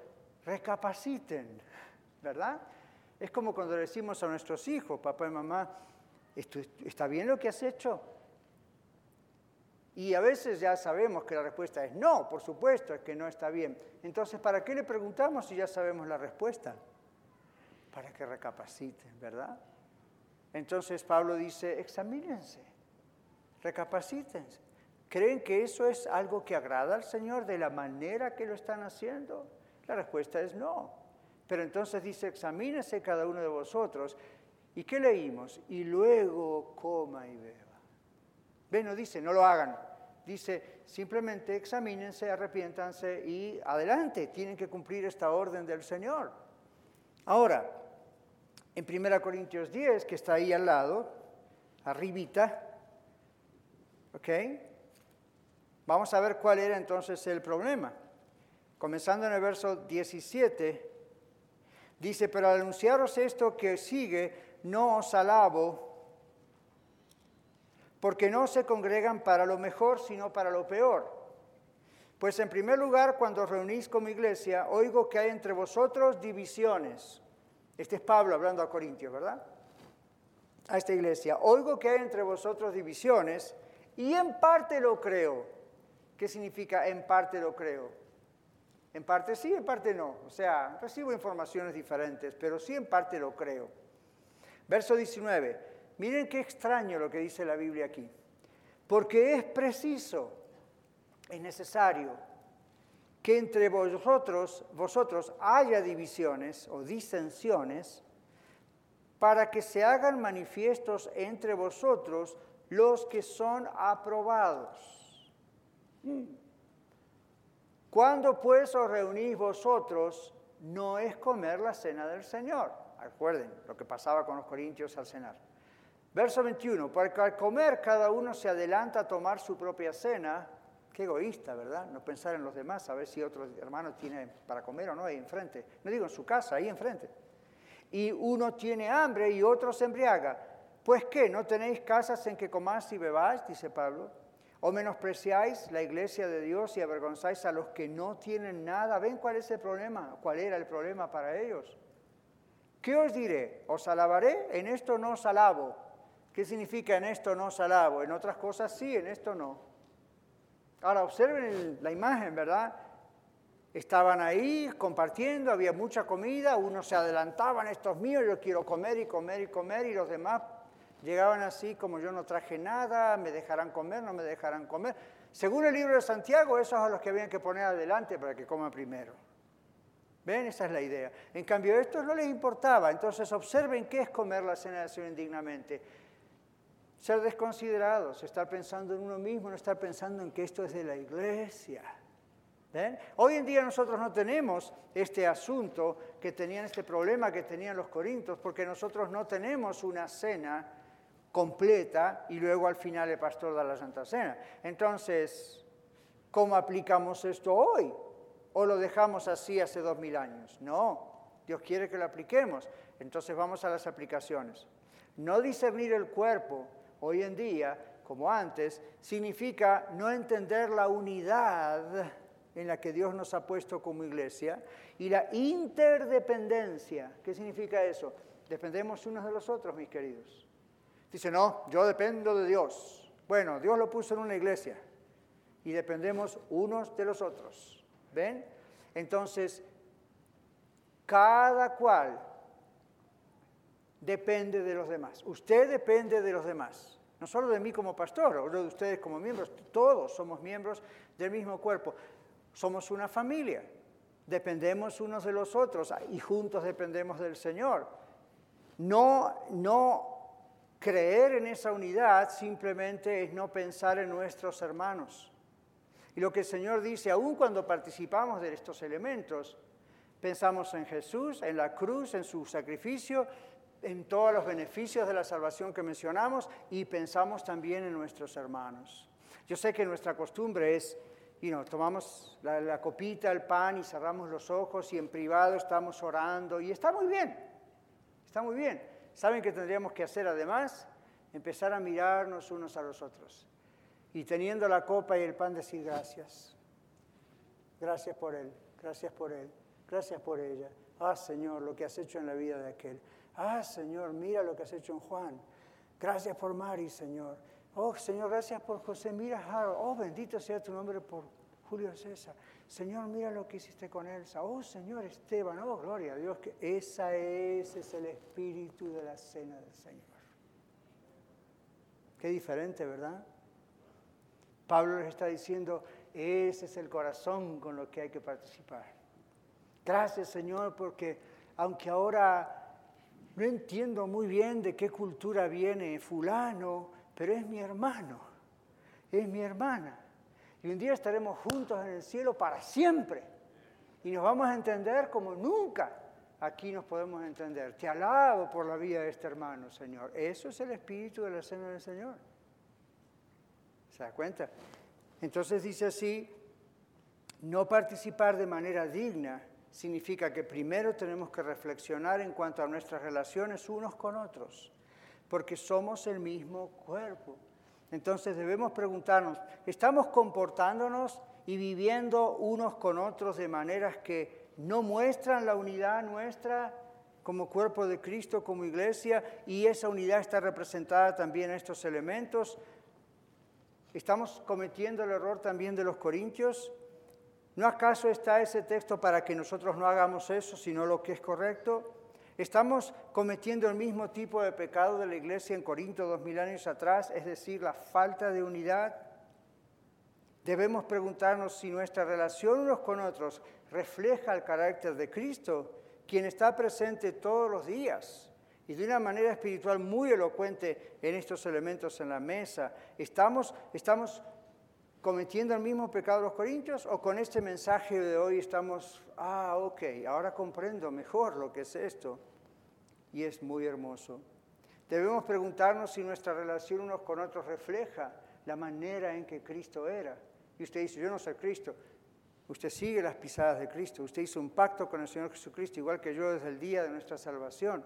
recapaciten, ¿verdad? Es como cuando decimos a nuestros hijos, papá y mamá, ¿está bien lo que has hecho? Y a veces ya sabemos que la respuesta es no, por supuesto, es que no está bien. Entonces, ¿para qué le preguntamos si ya sabemos la respuesta? Para que recapaciten, ¿verdad? Entonces Pablo dice, examínense, recapacítense. ¿Creen que eso es algo que agrada al Señor de la manera que lo están haciendo? La respuesta es no. Pero entonces dice, examínense cada uno de vosotros. ¿Y qué leímos? Y luego coma y beba. Ve, no dice, no lo hagan. Dice, simplemente examínense, arrepiéntanse y adelante, tienen que cumplir esta orden del Señor. Ahora, en 1 Corintios 10, que está ahí al lado, arribita, ¿ok? Vamos a ver cuál era entonces el problema. Comenzando en el verso 17, dice, pero al anunciaros esto que sigue, no os alabo porque no se congregan para lo mejor, sino para lo peor. Pues en primer lugar, cuando reunís como iglesia, oigo que hay entre vosotros divisiones. Este es Pablo hablando a Corintios, ¿verdad? A esta iglesia. Oigo que hay entre vosotros divisiones y en parte lo creo. ¿Qué significa en parte lo creo? En parte sí, en parte no. O sea, recibo informaciones diferentes, pero sí en parte lo creo. Verso 19. Miren qué extraño lo que dice la Biblia aquí. Porque es preciso, es necesario que entre vosotros, vosotros haya divisiones o disensiones para que se hagan manifiestos entre vosotros los que son aprobados. Mm. Cuando pues os reunís vosotros, no es comer la cena del Señor. Recuerden lo que pasaba con los corintios al cenar. Verso 21, porque al comer cada uno se adelanta a tomar su propia cena. Qué egoísta, ¿verdad? No pensar en los demás, a ver si otro hermano tiene para comer o no ahí enfrente. No digo en su casa, ahí enfrente. Y uno tiene hambre y otro se embriaga. Pues qué, ¿no tenéis casas en que comáis y bebáis? Dice Pablo. ¿O menospreciáis la iglesia de Dios y avergonzáis a los que no tienen nada? ¿Ven cuál es el problema? ¿Cuál era el problema para ellos? ¿Qué os diré? ¿Os alabaré? En esto no os alabo ¿Qué significa en esto no os alabo? En otras cosas sí, en esto no. Ahora observen la imagen, ¿verdad? Estaban ahí compartiendo, había mucha comida, unos se adelantaban, estos míos, yo quiero comer y comer y comer, y los demás llegaban así como yo no traje nada, me dejarán comer, no me dejarán comer. Según el libro de Santiago, esos son los que habían que poner adelante para que coman primero. ¿Ven? Esa es la idea. En cambio, a estos no les importaba. Entonces, observen qué es comer la cena del Señor indignamente. Ser desconsiderados, estar pensando en uno mismo, no estar pensando en que esto es de la iglesia. Hoy en día nosotros no tenemos este asunto que tenían, este problema que tenían los corintios, porque nosotros no tenemos una cena completa y luego al final el pastor da la Santa Cena. Entonces, ¿cómo aplicamos esto hoy? o lo dejamos así hace dos mil años. No, Dios quiere que lo apliquemos. Entonces vamos a las aplicaciones. No discernir el cuerpo hoy en día, como antes, significa no entender la unidad en la que Dios nos ha puesto como iglesia y la interdependencia. ¿Qué significa eso? Dependemos unos de los otros, mis queridos. Dice, no, yo dependo de Dios. Bueno, Dios lo puso en una iglesia y dependemos unos de los otros. ¿Ven? Entonces, cada cual depende de los demás. Usted depende de los demás. No solo de mí como pastor, o de ustedes como miembros, todos somos miembros del mismo cuerpo. Somos una familia, dependemos unos de los otros y juntos dependemos del Señor. No, no creer en esa unidad simplemente es no pensar en nuestros hermanos. Y lo que el Señor dice, aun cuando participamos de estos elementos, pensamos en Jesús, en la cruz, en su sacrificio, en todos los beneficios de la salvación que mencionamos y pensamos también en nuestros hermanos. Yo sé que nuestra costumbre es y nos tomamos la, copita, el pan y cerramos los ojos y en privado estamos orando y está muy bien, está muy bien. ¿Saben qué tendríamos que hacer además? Empezar a mirarnos unos a los otros y teniendo la copa y el pan decir gracias. Gracias por él, gracias por él, gracias por ella. Ah, Señor, lo que has hecho en la vida de aquel. Ah, Señor, mira lo que has hecho en Juan. Gracias por Mari, Señor. Oh, Señor, gracias por José. Mira, Harold. Oh, bendito sea tu nombre por Julio César. Señor, mira lo que hiciste con Elsa. Oh, Señor Esteban. Oh, gloria a Dios. Que esa es, ese es el espíritu de la cena del Señor. Qué diferente, ¿verdad? Pablo les está diciendo, ese es el corazón con lo que hay que participar. Gracias, Señor, porque aunque ahora no entiendo muy bien de qué cultura viene fulano, pero es mi hermano, es mi hermana. Y un día estaremos juntos en el cielo para siempre. Y nos vamos a entender como nunca aquí nos podemos entender. Te alabo por la vida de este hermano, Señor. Eso es el espíritu de la cena del Señor. ¿Se da cuenta? Entonces dice así, no participar de manera digna significa que primero tenemos que reflexionar en cuanto a nuestras relaciones unos con otros porque somos el mismo cuerpo. Entonces debemos preguntarnos, ¿estamos comportándonos y viviendo unos con otros de maneras que no muestran la unidad nuestra como cuerpo de Cristo, como iglesia, y esa unidad está representada también en estos elementos? ¿Estamos cometiendo el error también de los corintios? ¿No acaso está ese texto para que nosotros no hagamos eso, sino lo que es correcto? Estamos cometiendo el mismo tipo de pecado de la iglesia en Corinto dos mil años atrás, es decir, la falta de unidad. Debemos preguntarnos si nuestra relación unos con otros refleja el carácter de Cristo, quien está presente todos los días y de una manera espiritual muy elocuente en estos elementos en la mesa. ¿Estamos, estamos cometiendo el mismo pecado de los corintios o con este mensaje de hoy estamos, ah, ok, ahora comprendo mejor lo que es esto? Y es muy hermoso. Debemos preguntarnos si nuestra relación unos con otros refleja la manera en que Cristo era. Y usted dice, yo no soy Cristo. Usted sigue las pisadas de Cristo. Usted hizo un pacto con el Señor Jesucristo, igual que yo desde el día de nuestra salvación.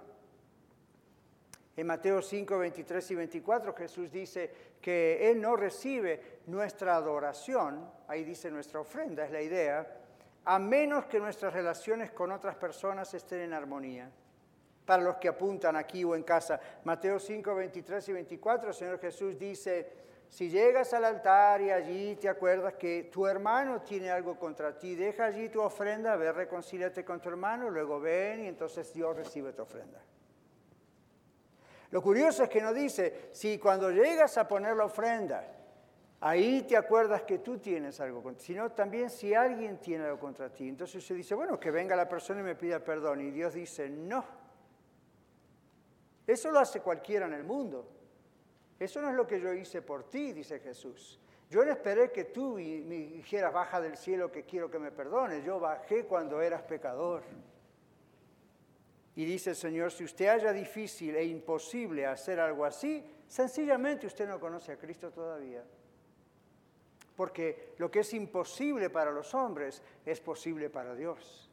En Mateo 5, 23 y 24 Jesús dice que Él no recibe nuestra adoración, ahí dice nuestra ofrenda, es la idea, a menos que nuestras relaciones con otras personas estén en armonía. Para los que apuntan aquí o en casa, Mateo 5, 23 y 24, el Señor Jesús dice, si llegas al altar y allí te acuerdas que tu hermano tiene algo contra ti, deja allí tu ofrenda, ve, reconcíliate con tu hermano, luego ven y entonces Dios recibe tu ofrenda. Lo curioso es que no dice, si cuando llegas a poner la ofrenda, ahí te acuerdas que tú tienes algo contra ti, sino también si alguien tiene algo contra ti. Entonces se dice, bueno, que venga la persona y me pida perdón. Y Dios dice, no. Eso lo hace cualquiera en el mundo. Eso no es lo que yo hice por ti, dice Jesús. Yo no esperé que tú me dijeras, baja del cielo que quiero que me perdones. Yo bajé cuando eras pecador. Y dice el Señor, si usted haya difícil e imposible hacer algo así, sencillamente usted no conoce a Cristo todavía. porque lo que es imposible para los hombres es posible para Dios.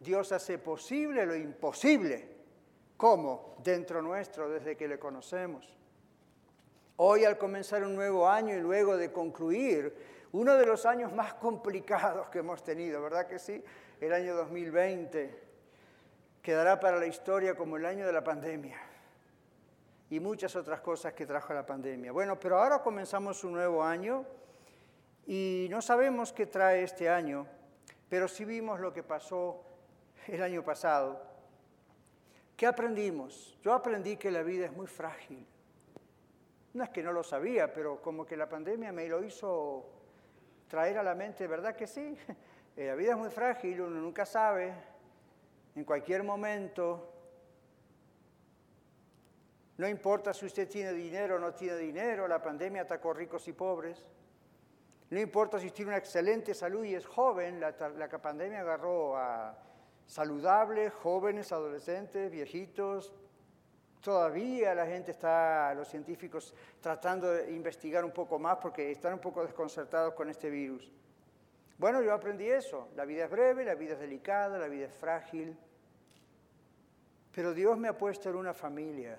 Dios hace posible lo imposible. ¿Cómo? Dentro nuestro, desde que le conocemos. Hoy al comenzar un nuevo año y luego de concluir uno de los años más complicados que hemos tenido, ¿verdad que sí? El año 2020 quedará para la historia como el año de la pandemia y muchas otras cosas que trajo la pandemia. Bueno, pero ahora comenzamos un nuevo año y no sabemos qué trae este año, pero sí vimos lo que pasó el año pasado. ¿Qué aprendimos? Yo aprendí que la vida es muy frágil. No es que no lo sabía, pero como que la pandemia me lo hizo traer a la mente, ¿verdad que sí? Eh, la vida es muy frágil, uno nunca sabe, en cualquier momento, no importa si usted tiene dinero o no tiene dinero, la pandemia atacó ricos y pobres. No importa si tiene una excelente salud y es joven, la, la pandemia agarró a saludables, jóvenes, adolescentes, viejitos, Todavía la gente está, los científicos, tratando de investigar un poco más porque están un poco desconcertados con este virus. Bueno, yo aprendí eso. La vida es breve, la vida es delicada, la vida es frágil. Pero Dios me ha puesto en una familia.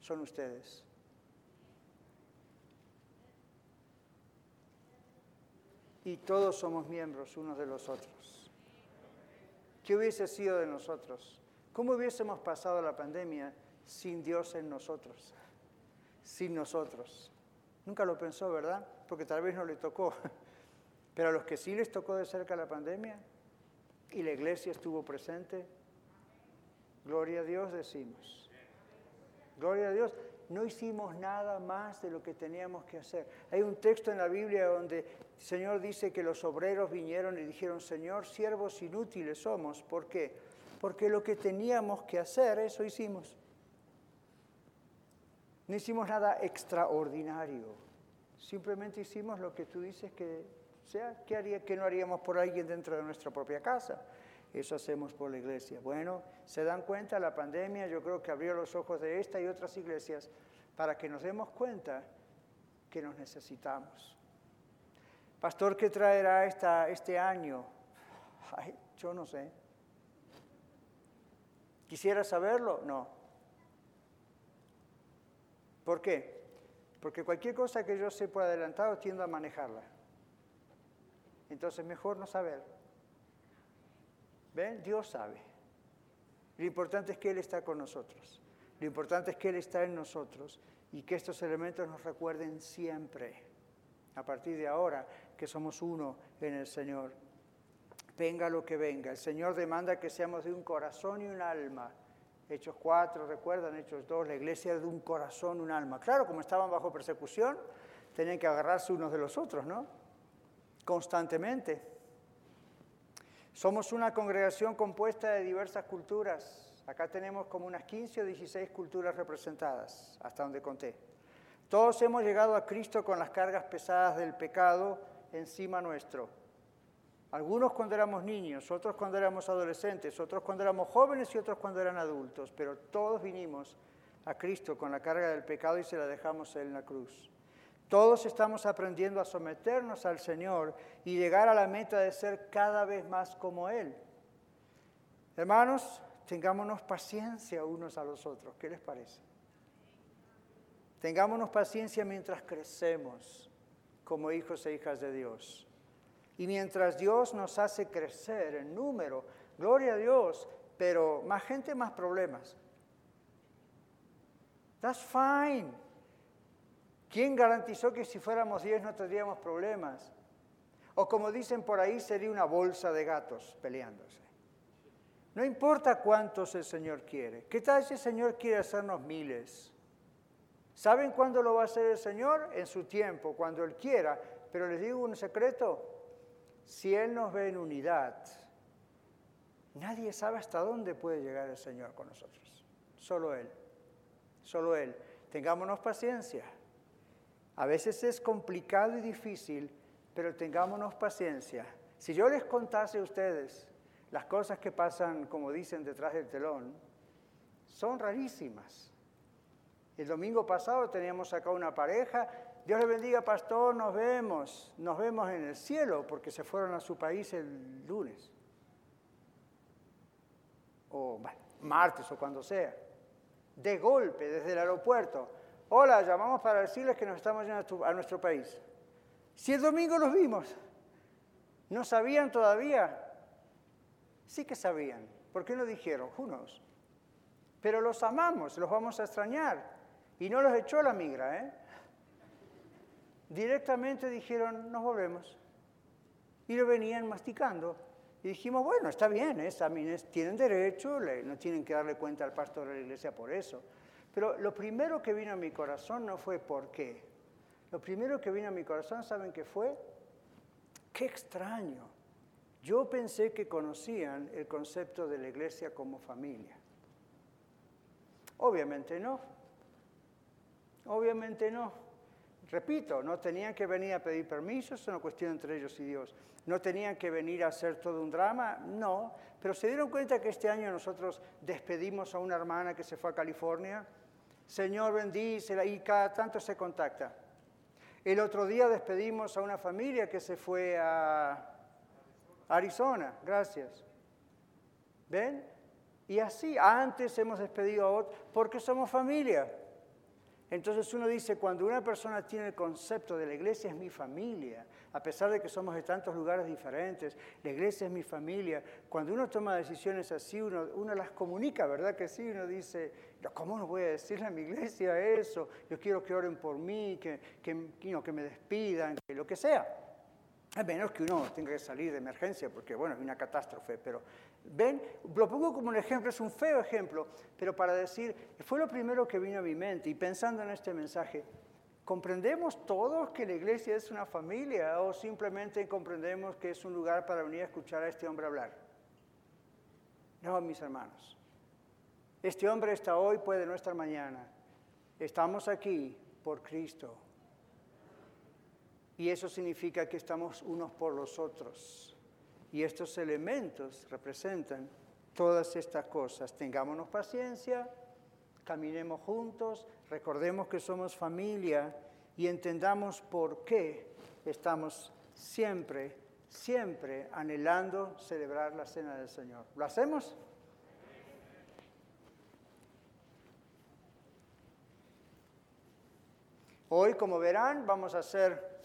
Son ustedes. Y todos somos miembros unos de los otros. ¿Qué hubiese sido de nosotros? ¿Cómo hubiésemos pasado la pandemia sin Dios en nosotros, sin nosotros. Nunca lo pensó, ¿verdad? Porque tal vez no le tocó. Pero a los que sí les tocó de cerca la pandemia y la iglesia estuvo presente, gloria a Dios decimos. Gloria a Dios. No hicimos nada más de lo que teníamos que hacer. Hay un texto en la Biblia donde el Señor dice que los obreros vinieron y dijeron, Señor, siervos inútiles somos. ¿Por qué? Porque lo que teníamos que hacer, eso hicimos. No hicimos nada extraordinario. Simplemente hicimos lo que tú dices que sea. ¿Qué, haría, qué no haríamos por alguien dentro de nuestra propia casa? Eso hacemos por la iglesia. Bueno, se dan cuenta, la pandemia yo creo que abrió los ojos de esta y otras iglesias para que nos demos cuenta que nos necesitamos. Pastor, ¿qué traerá esta, este año? Ay, yo no sé. ¿Quisiera saberlo? No. ¿Por qué? Porque cualquier cosa que yo sepa adelantado tiendo a manejarla. Entonces mejor no saber. ¿Ven? Dios sabe. Lo importante es que Él está con nosotros. Lo importante es que Él está en nosotros y que estos elementos nos recuerden siempre, a partir de ahora, que somos uno en el Señor. Venga lo que venga. El Señor demanda que seamos de un corazón y un alma Hechos 4, recuerdan, Hechos 2, la iglesia de un corazón, un alma. Claro, como estaban bajo persecución, tenían que agarrarse unos de los otros, ¿no? Constantemente. Somos una congregación compuesta de diversas culturas. Acá tenemos como unas 15 o 16 culturas representadas, hasta donde conté. Todos hemos llegado a Cristo con las cargas pesadas del pecado encima nuestro. Algunos cuando éramos niños, otros cuando éramos adolescentes, otros cuando éramos jóvenes y otros cuando eran adultos, pero todos vinimos a Cristo con la carga del pecado y se la dejamos en la cruz. Todos estamos aprendiendo a someternos al Señor y llegar a la meta de ser cada vez más como Él. Hermanos, tengámonos paciencia unos a los otros. ¿Qué les parece? Tengámonos paciencia mientras crecemos como hijos e hijas de Dios. Y mientras Dios nos hace crecer en número, gloria a Dios, pero más gente, más problemas. That's fine. ¿Quién garantizó que si fuéramos 10 no tendríamos problemas? O como dicen por ahí, sería una bolsa de gatos peleándose. No importa cuántos el Señor quiere. ¿Qué tal si el Señor quiere hacernos miles? ¿Saben cuándo lo va a hacer el Señor? En su tiempo, cuando Él quiera. Pero les digo un secreto, si Él nos ve en unidad, nadie sabe hasta dónde puede llegar el Señor con nosotros. Solo Él. Solo Él. Tengámonos paciencia. A veces es complicado y difícil, pero tengámonos paciencia. Si yo les contase a ustedes las cosas que pasan, como dicen, detrás del telón, son rarísimas. El domingo pasado teníamos acá una pareja Dios le bendiga, pastor, nos vemos, nos vemos en el cielo porque se fueron a su país el lunes. O martes o cuando sea. De golpe, desde el aeropuerto. Hola, llamamos para decirles que nos estamos yendo a nuestro país. Si el domingo los vimos, ¿no sabían todavía? Sí que sabían. ¿Por qué no dijeron? Who Pero los amamos, los vamos a extrañar. Y no los echó la migra, ¿eh? Directamente dijeron, nos volvemos. Y lo venían masticando. Y dijimos, bueno, está bien, ¿eh? tienen derecho, no tienen que darle cuenta al pastor de la iglesia por eso. Pero lo primero que vino a mi corazón no fue por qué. Lo primero que vino a mi corazón, ¿saben qué fue? Qué extraño. Yo pensé que conocían el concepto de la iglesia como familia. Obviamente no. Obviamente no. Repito, no tenían que venir a pedir permiso, es una cuestión entre ellos y Dios. No tenían que venir a hacer todo un drama, no. Pero se dieron cuenta que este año nosotros despedimos a una hermana que se fue a California. Señor bendícela y cada tanto se contacta. El otro día despedimos a una familia que se fue a Arizona, gracias. ¿Ven? Y así, antes hemos despedido a otros, porque somos familia. Entonces uno dice, cuando una persona tiene el concepto de la iglesia es mi familia, a pesar de que somos de tantos lugares diferentes, la iglesia es mi familia, cuando uno toma decisiones así, uno, las comunica, ¿verdad que sí? Uno dice, ¿cómo no voy a decirle a mi iglesia eso? Yo quiero que oren por mí, que, que, que me despidan, que lo que sea. A menos que uno tenga que salir de emergencia, porque bueno, es una catástrofe, pero ven, lo pongo como un ejemplo, es un feo ejemplo, pero para decir, fue lo primero que vino a mi mente y pensando en este mensaje, ¿comprendemos todos que la iglesia es una familia o simplemente comprendemos que es un lugar para venir a escuchar a este hombre hablar? No, mis hermanos. Este hombre está hoy, puede no estar mañana. Estamos aquí por Cristo. Y eso significa que estamos unos por los otros. Y estos elementos representan todas estas cosas. Tengámonos paciencia, caminemos juntos, recordemos que somos familia y entendamos por qué estamos siempre, siempre anhelando celebrar la cena del Señor. ¿Lo hacemos? Hoy, como verán, vamos a hacer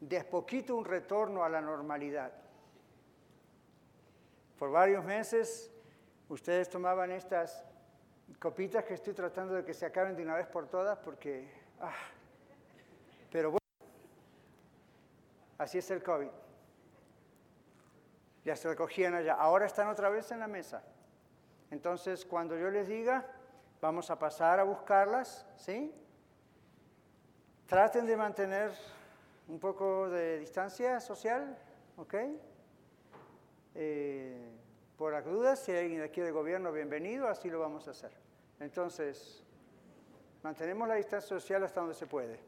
de poquito un retorno a la normalidad. Por varios meses ustedes tomaban estas copitas que estoy tratando de que se acaben de una vez por todas porque... Ah, pero bueno, así es el COVID. Ya se recogían allá. Ahora están otra vez en la mesa. Entonces, cuando yo les diga, vamos a pasar a buscarlas, ¿sí? Traten de mantener un poco de distancia social, ¿ok? Eh, por las dudas, si hay alguien aquí del gobierno, bienvenido, así lo vamos a hacer. Entonces, mantenemos la distancia social hasta donde se puede,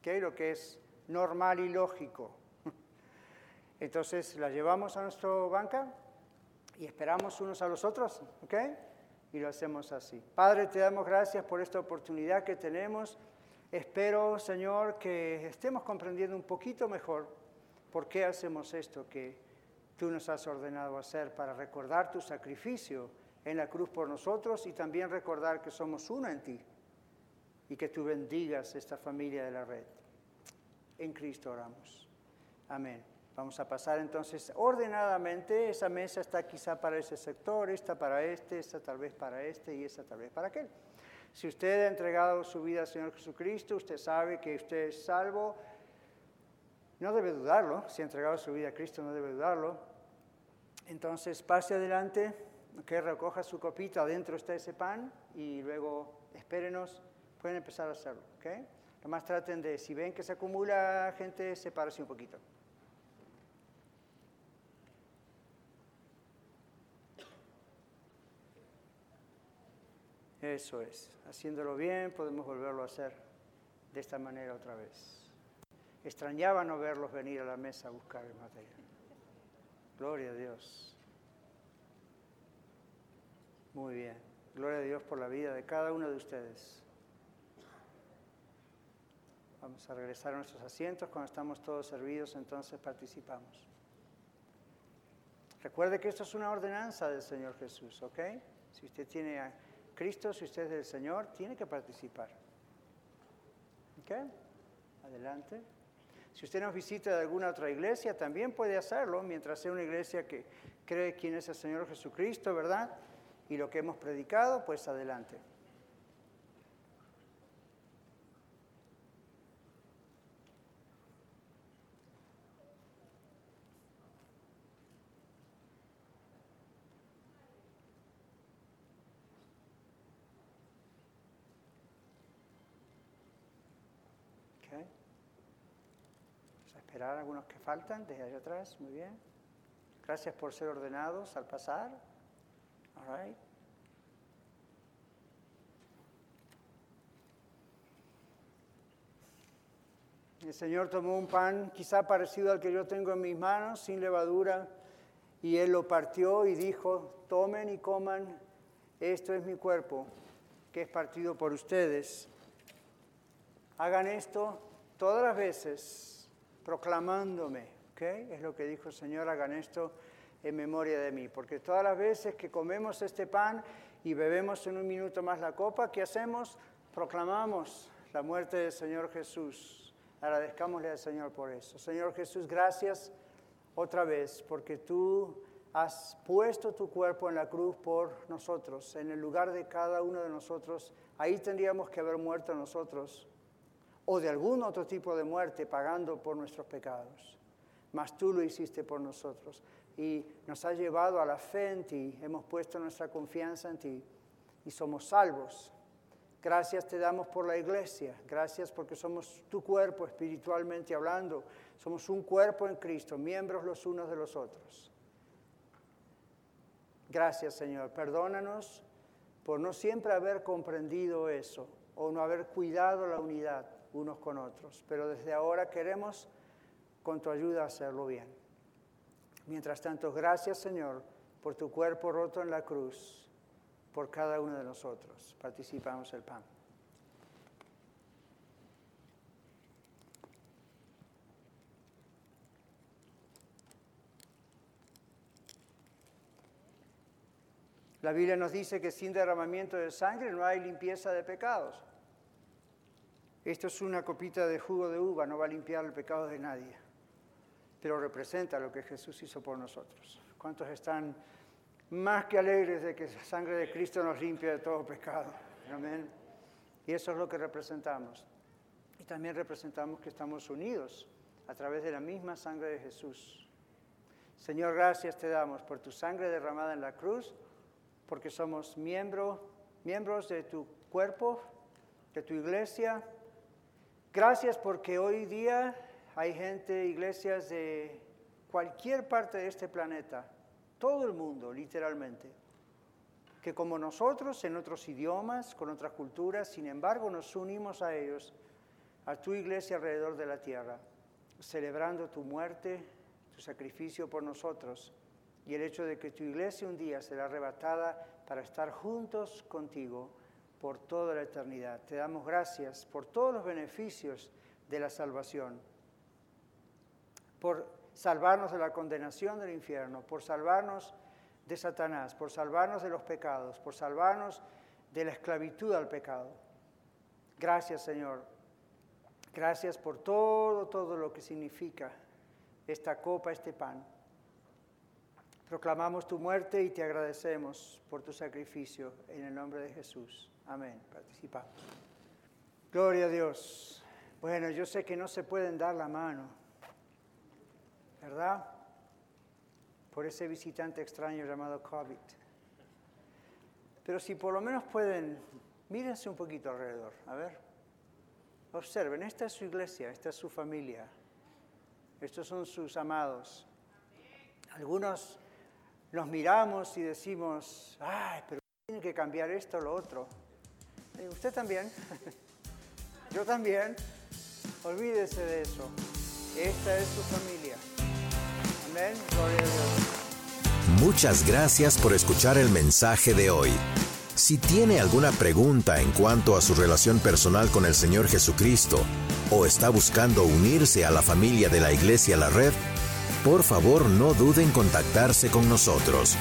¿ok? Lo que es normal y lógico. Entonces, la llevamos a nuestra banca y esperamos unos a los otros, ¿ok? Y lo hacemos así. Padre, te damos gracias por esta oportunidad que tenemos Espero, Señor, que estemos comprendiendo un poquito mejor por qué hacemos esto que tú nos has ordenado hacer para recordar tu sacrificio en la cruz por nosotros y también recordar que somos uno en ti y que tú bendigas esta familia de la red. En Cristo oramos. Amén. Vamos a pasar entonces ordenadamente. Esa mesa está quizá para ese sector, esta para este, esta tal vez para este y esta tal vez para aquel. Si usted ha entregado su vida al Señor Jesucristo, usted sabe que usted es salvo. No debe dudarlo. Si ha entregado su vida a Cristo, no debe dudarlo. Entonces, pase adelante, que recoja su copita, adentro está ese pan y luego espérenos, pueden empezar a hacerlo. ¿okay? Nomás traten de, si ven que se acumula gente, sepárese un poquito. Eso es. Haciéndolo bien podemos volverlo a hacer de esta manera otra vez. Extrañaba no verlos venir a la mesa a buscar el material. Gloria a Dios. Muy bien. Gloria a Dios por la vida de cada uno de ustedes. Vamos a regresar a nuestros asientos. Cuando estamos todos servidos, entonces participamos. Recuerde que esto es una ordenanza del Señor Jesús, ¿ok? Si usted tiene a Cristo, si usted es del Señor, tiene que participar. ¿Ok? Adelante. Si usted nos visita de alguna otra iglesia, también puede hacerlo mientras sea una iglesia que cree quién es el Señor Jesucristo, ¿verdad? Y lo que hemos predicado, pues adelante. Algunos que faltan desde allá atrás. Muy bien. Gracias por ser ordenados al pasar. All El Señor tomó un pan quizá parecido al que yo tengo en mis manos, sin levadura, y Él lo partió y dijo, tomen y coman, esto es mi cuerpo, que es partido por ustedes. Hagan esto todas las veces proclamándome. ¿okay? Es lo que dijo el Señor, hagan esto en memoria de mí. Porque todas las veces que comemos este pan y bebemos en un minuto más la copa, ¿qué hacemos? Proclamamos la muerte del Señor Jesús. Agradezcámosle al Señor por eso. Señor Jesús, gracias otra vez porque tú has puesto tu cuerpo en la cruz por nosotros, en el lugar de cada uno de nosotros. Ahí tendríamos que haber muerto nosotros o de algún otro tipo de muerte pagando por nuestros pecados. Mas tú lo hiciste por nosotros y nos has llevado a la fe en ti, hemos puesto nuestra confianza en ti y somos salvos. Gracias te damos por la iglesia, gracias porque somos tu cuerpo espiritualmente hablando, somos un cuerpo en Cristo, miembros los unos de los otros. Gracias Señor, perdónanos por no siempre haber comprendido eso o no haber cuidado la unidad unos con otros. Pero desde ahora queremos, con tu ayuda, hacerlo bien. Mientras tanto, gracias Señor por tu cuerpo roto en la cruz, por cada uno de nosotros. Participamos el pan. La Biblia nos dice que sin derramamiento de sangre no hay limpieza de pecados. Esto es una copita de jugo de uva, no va a limpiar el pecado de nadie, pero representa lo que Jesús hizo por nosotros. ¿Cuántos están más que alegres de que la sangre de Cristo nos limpie de todo pecado? Amén. Y eso es lo que representamos. Y también representamos que estamos unidos a través de la misma sangre de Jesús. Señor, gracias te damos por tu sangre derramada en la cruz, porque somos miembros de tu cuerpo, de tu iglesia, Gracias porque hoy día hay gente, iglesias de cualquier parte de este planeta, todo el mundo literalmente, que como nosotros en otros idiomas, con otras culturas, sin embargo nos unimos a ellos, a tu iglesia alrededor de la tierra, celebrando tu muerte, tu sacrificio por nosotros y el hecho de que tu iglesia un día será arrebatada para estar juntos contigo por toda la eternidad. Te damos gracias por todos los beneficios de la salvación, por salvarnos de la condenación del infierno, por salvarnos de Satanás, por salvarnos de los pecados, por salvarnos de la esclavitud al pecado. Gracias Señor. Gracias por todo, todo lo que significa esta copa, este pan. Proclamamos tu muerte y te agradecemos por tu sacrificio en el nombre de Jesús. Amén. Participamos. Gloria a Dios. Bueno, yo sé que no se pueden dar la mano, ¿verdad? Por ese visitante extraño llamado COVID. Pero si por lo menos pueden, mírense un poquito alrededor, a ver. Observen, esta es su iglesia, esta es su familia, estos son sus amados. Algunos nos miramos y decimos, ay, pero tiene que cambiar esto o lo otro usted también. Yo también. Olvídese de eso. Esta es su familia. Amén. Gloria a Dios. Muchas gracias por escuchar el mensaje de hoy. Si tiene alguna pregunta en cuanto a su relación personal con el Señor Jesucristo o está buscando unirse a la familia de la Iglesia La Red, por favor no duden en contactarse con nosotros.